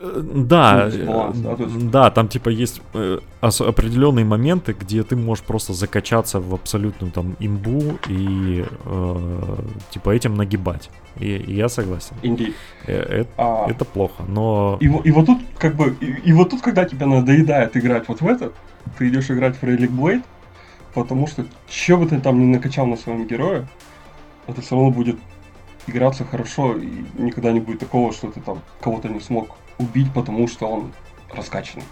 Да, дисбаланс, да, да, там типа есть э, определенные моменты, где ты можешь просто закачаться в абсолютную там имбу и э, типа этим нагибать. И, и я согласен. Инди. Э, А, Это плохо, но И, и вот тут, как бы, и, и вот тут, когда тебя надоедает играть вот в этот, ты идешь играть в Relic Blade, потому что что бы ты там ни накачал на своем герое, это все равно будет играться хорошо, и никогда не будет такого, что ты там кого-то не смог убить, потому что он раскачанный.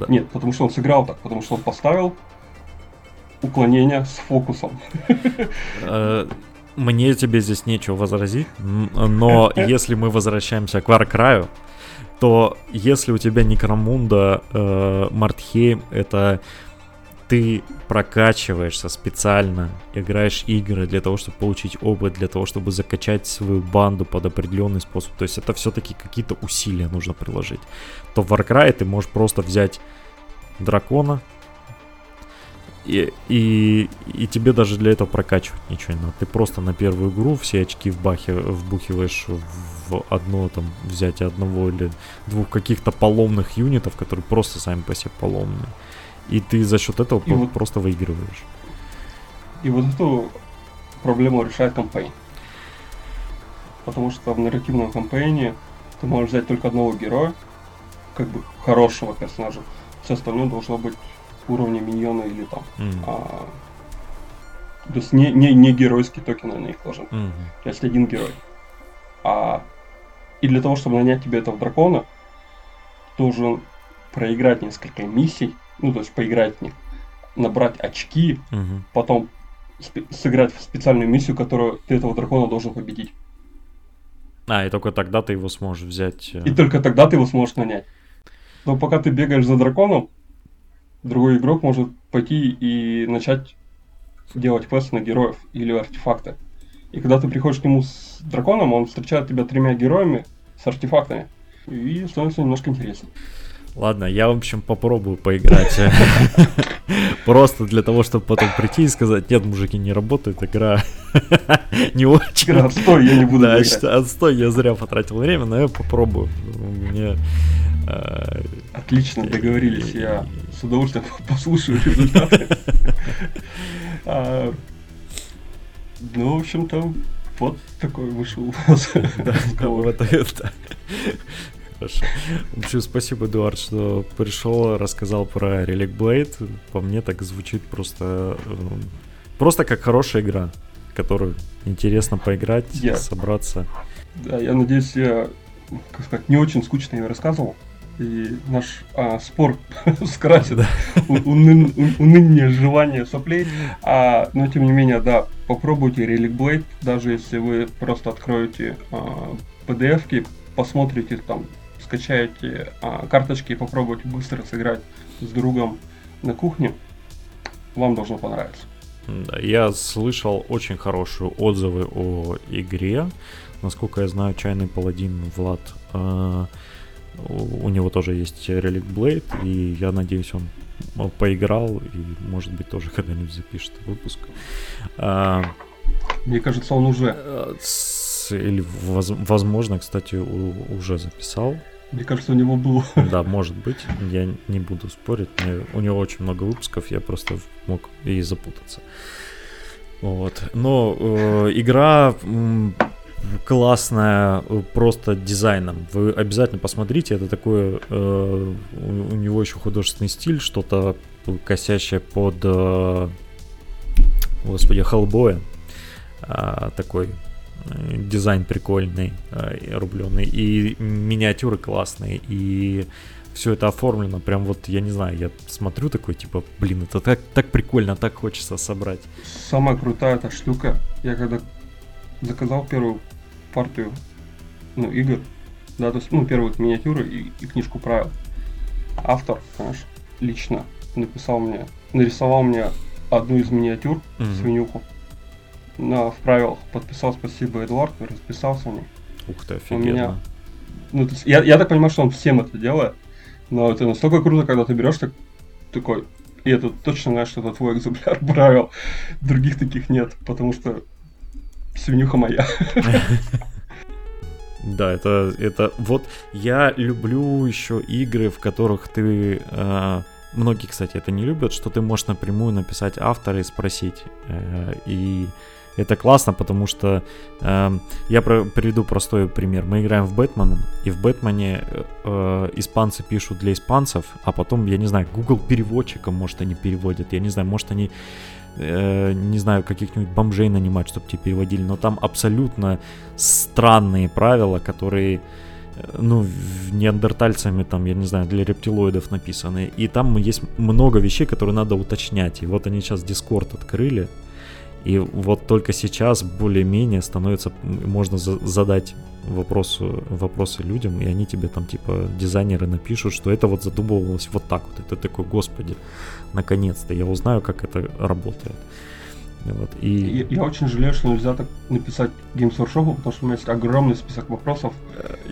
да. Нет, потому что он сыграл так, потому что он поставил уклонение с фокусом. Э, Мне тебе здесь нечего возразить, но если мы возвращаемся к Варкраю, то если у тебя Некромунда, э, Мартхейм, это ты прокачиваешься специально, играешь игры для того, чтобы получить опыт, для того, чтобы закачать свою банду под определенный способ. То есть это все-таки какие-то усилия нужно приложить. То в Warcry ты можешь просто взять дракона, и, и, и тебе даже для этого прокачивать ничего не надо. Ты просто на первую игру все очки вбахи, вбухиваешь в одно там взятие одного или двух каких-то поломных юнитов, которые просто сами по себе поломные. И ты за счет этого И вот- просто выигрываешь. И вот эту проблему решает кампейн. Потому что в нарративном кампейне ты можешь взять только одного героя, как бы хорошего персонажа. Все остальное должно быть уровня миньона или там. М, а, то есть не, не, не геройский токен на них должен. мгм. То есть один герой. А, и для того, чтобы нанять тебе этого дракона, должен проиграть несколько миссий, ну, то есть поиграть в них, набрать очки, Мгм. потом сыграть в специальную миссию, которую ты этого дракона должен победить. А, и только тогда ты его сможешь взять. э, И только тогда ты его сможешь нанять. Но пока ты бегаешь за драконом, другой игрок может пойти и начать делать квест на героев или артефакты. И когда ты приходишь к нему с драконом, он встречает тебя тремя героями с артефактами. И становится немножко интереснее. Ладно, я, в общем, попробую поиграть. э, Просто для того, чтобы потом прийти и сказать, нет, мужики, не работает, игра не очень. Игра отстой, я не буду Да, отстой, я зря потратил время, но я попробую. Мне... э, Отлично, договорились. Я с удовольствием послушаю результаты. А, Ну, в общем-то, вот такой вышел у нас Да, вот это. Хорошо. В общем, спасибо, Эдуард, что пришел, рассказал про Relic Blade. По мне так звучит просто... э, Просто как хорошая игра, которую интересно поиграть, Я- собраться. Да, я надеюсь, я, как сказать, не очень скучно ее рассказывал. И наш а, спор скрасит унын- уныние, желание соплей. А, но тем не менее, да, попробуйте Relic Blade, даже если вы просто откроете а, PDF-ки, посмотрите там, скачаете а, карточки и попробуйте быстро сыграть с другом на кухне, вам должно понравиться. Я слышал очень хорошие отзывы о игре. Насколько я знаю, Чайный Паладин Влад, э, у него тоже есть Relic Blade, и я надеюсь, он э, поиграл и, может быть, тоже когда-нибудь запишет выпуск. А, Мне кажется, он уже, э, или, воз- возможно, кстати, уже записал. Мне кажется, у него был Да, может быть, я не буду спорить. мне- у него очень много выпусков, я просто мог и запутаться. Вот. Но э, игра м, классная, э, просто дизайном. Вы обязательно посмотрите, это такое, э, у, у него еще художественный стиль, что-то косящее под, э, господи, Хеллбоя. А, такой э, дизайн прикольный, э, рубленый, и миниатюры классные, и все это оформлено, прям вот, я не знаю, я смотрю такой, типа, блин, это так, так прикольно, так хочется собрать. самая крутая эта штука. Я когда заказал первую партию, ну, игр, да, то есть, ну, первые миниатюры и, и книжку правил. Автор, конечно, лично написал мне, нарисовал мне одну из миниатюр, Мгм. свинюху, на, в правилах, подписал спасибо Эдуард, расписался в. Ух ты, У меня- офигенно. Ну, то есть, я, я так понимаю, что он всем это делает, но это настолько круто, когда ты берешь так, такой, и это точно знаешь, что это твой экземпляр правил, других таких нет, потому что свинюха моя. Да, это, это вот я люблю еще игры, в которых ты э, многие, кстати, это не любят, что ты можешь напрямую написать автора и спросить. Э, и это классно, потому что э, я про- приведу простой пример. Мы играем в Бэтмена, и в Бэтмене э, э, испанцы пишут для испанцев, а потом, я не знаю, Google переводчиком, может, они переводят, я не знаю, может, они э, не знаю, каких-нибудь бомжей нанимать, чтобы тебе переводили, но там абсолютно странные правила, которые, э, ну, неандертальцами там, я не знаю, для рептилоидов написаны. И там есть много вещей, которые надо уточнять. И вот они сейчас Discord открыли, и вот только сейчас более-менее становится, можно за- задать вопросу, вопросы людям, и они тебе там, типа, дизайнеры напишут, что это вот задумывалось вот так вот. Это такой, господи, наконец-то я узнаю, как это работает. Вот, и... Я, я очень жалею, что нельзя так написать Games Workshop, потому что у меня есть огромный список вопросов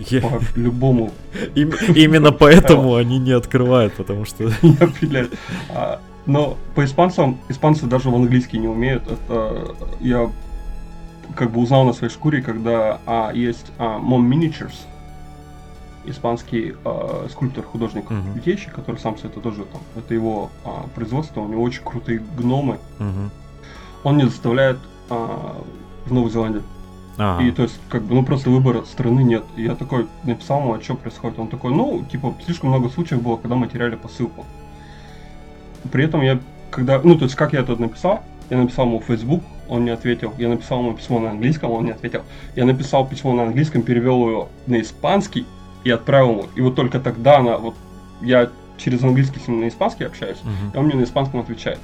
Я- по любому Им- Именно поэтому они не открывают, потому что... определяет. А, Но по испанцам, испанцы даже в английский не умеют. Это я как бы узнал на своей шкуре, когда а, есть а, Mom Miniatures, испанский а, скульптор, художник, Мгм. литейщик, который сам это тоже там, это его а, производство, у него очень крутые гномы. Мгм. Он не заставляет а, в Новой Зеландии. Ага. И то есть, как бы, ну просто выбора страны нет. И я такой написал ему, а что происходит. Он такой, ну, типа, слишком много случаев было, когда мы теряли посылку. При этом я, когда, ну, то есть, как я это написал, я написал ему в Facebook, он не ответил. Я написал ему письмо на английском, он не ответил. Я написал письмо на английском, перевел его на испанский и отправил ему. И вот только тогда она, вот, я через английский с ним на испанский общаюсь, Мгм. и он мне на испанском отвечает.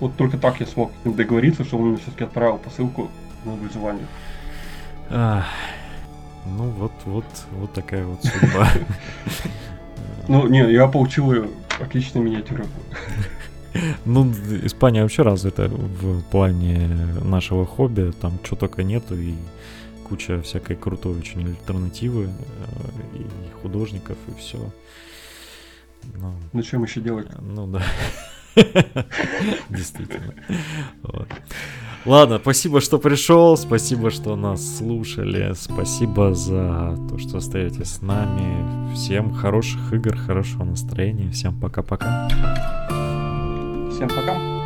Вот только так я смог договориться, что он мне все-таки отправил посылку в Новую Зеландию. Ах, Ну вот, вот, вот такая вот судьба. Ну, не, я получил ее отличные миниатюры. Ну, Испания вообще развита в плане нашего хобби, там что только нету, и куча всякой крутой очень альтернативы, э, и художников, и все. Ну, Ну, чем еще делать? Ну да. Действительно. Ладно, спасибо, что пришел, спасибо, что нас слушали, спасибо за то, что остаетесь с нами. Всем хороших игр, хорошего настроения, всем пока-пока. Всем пока.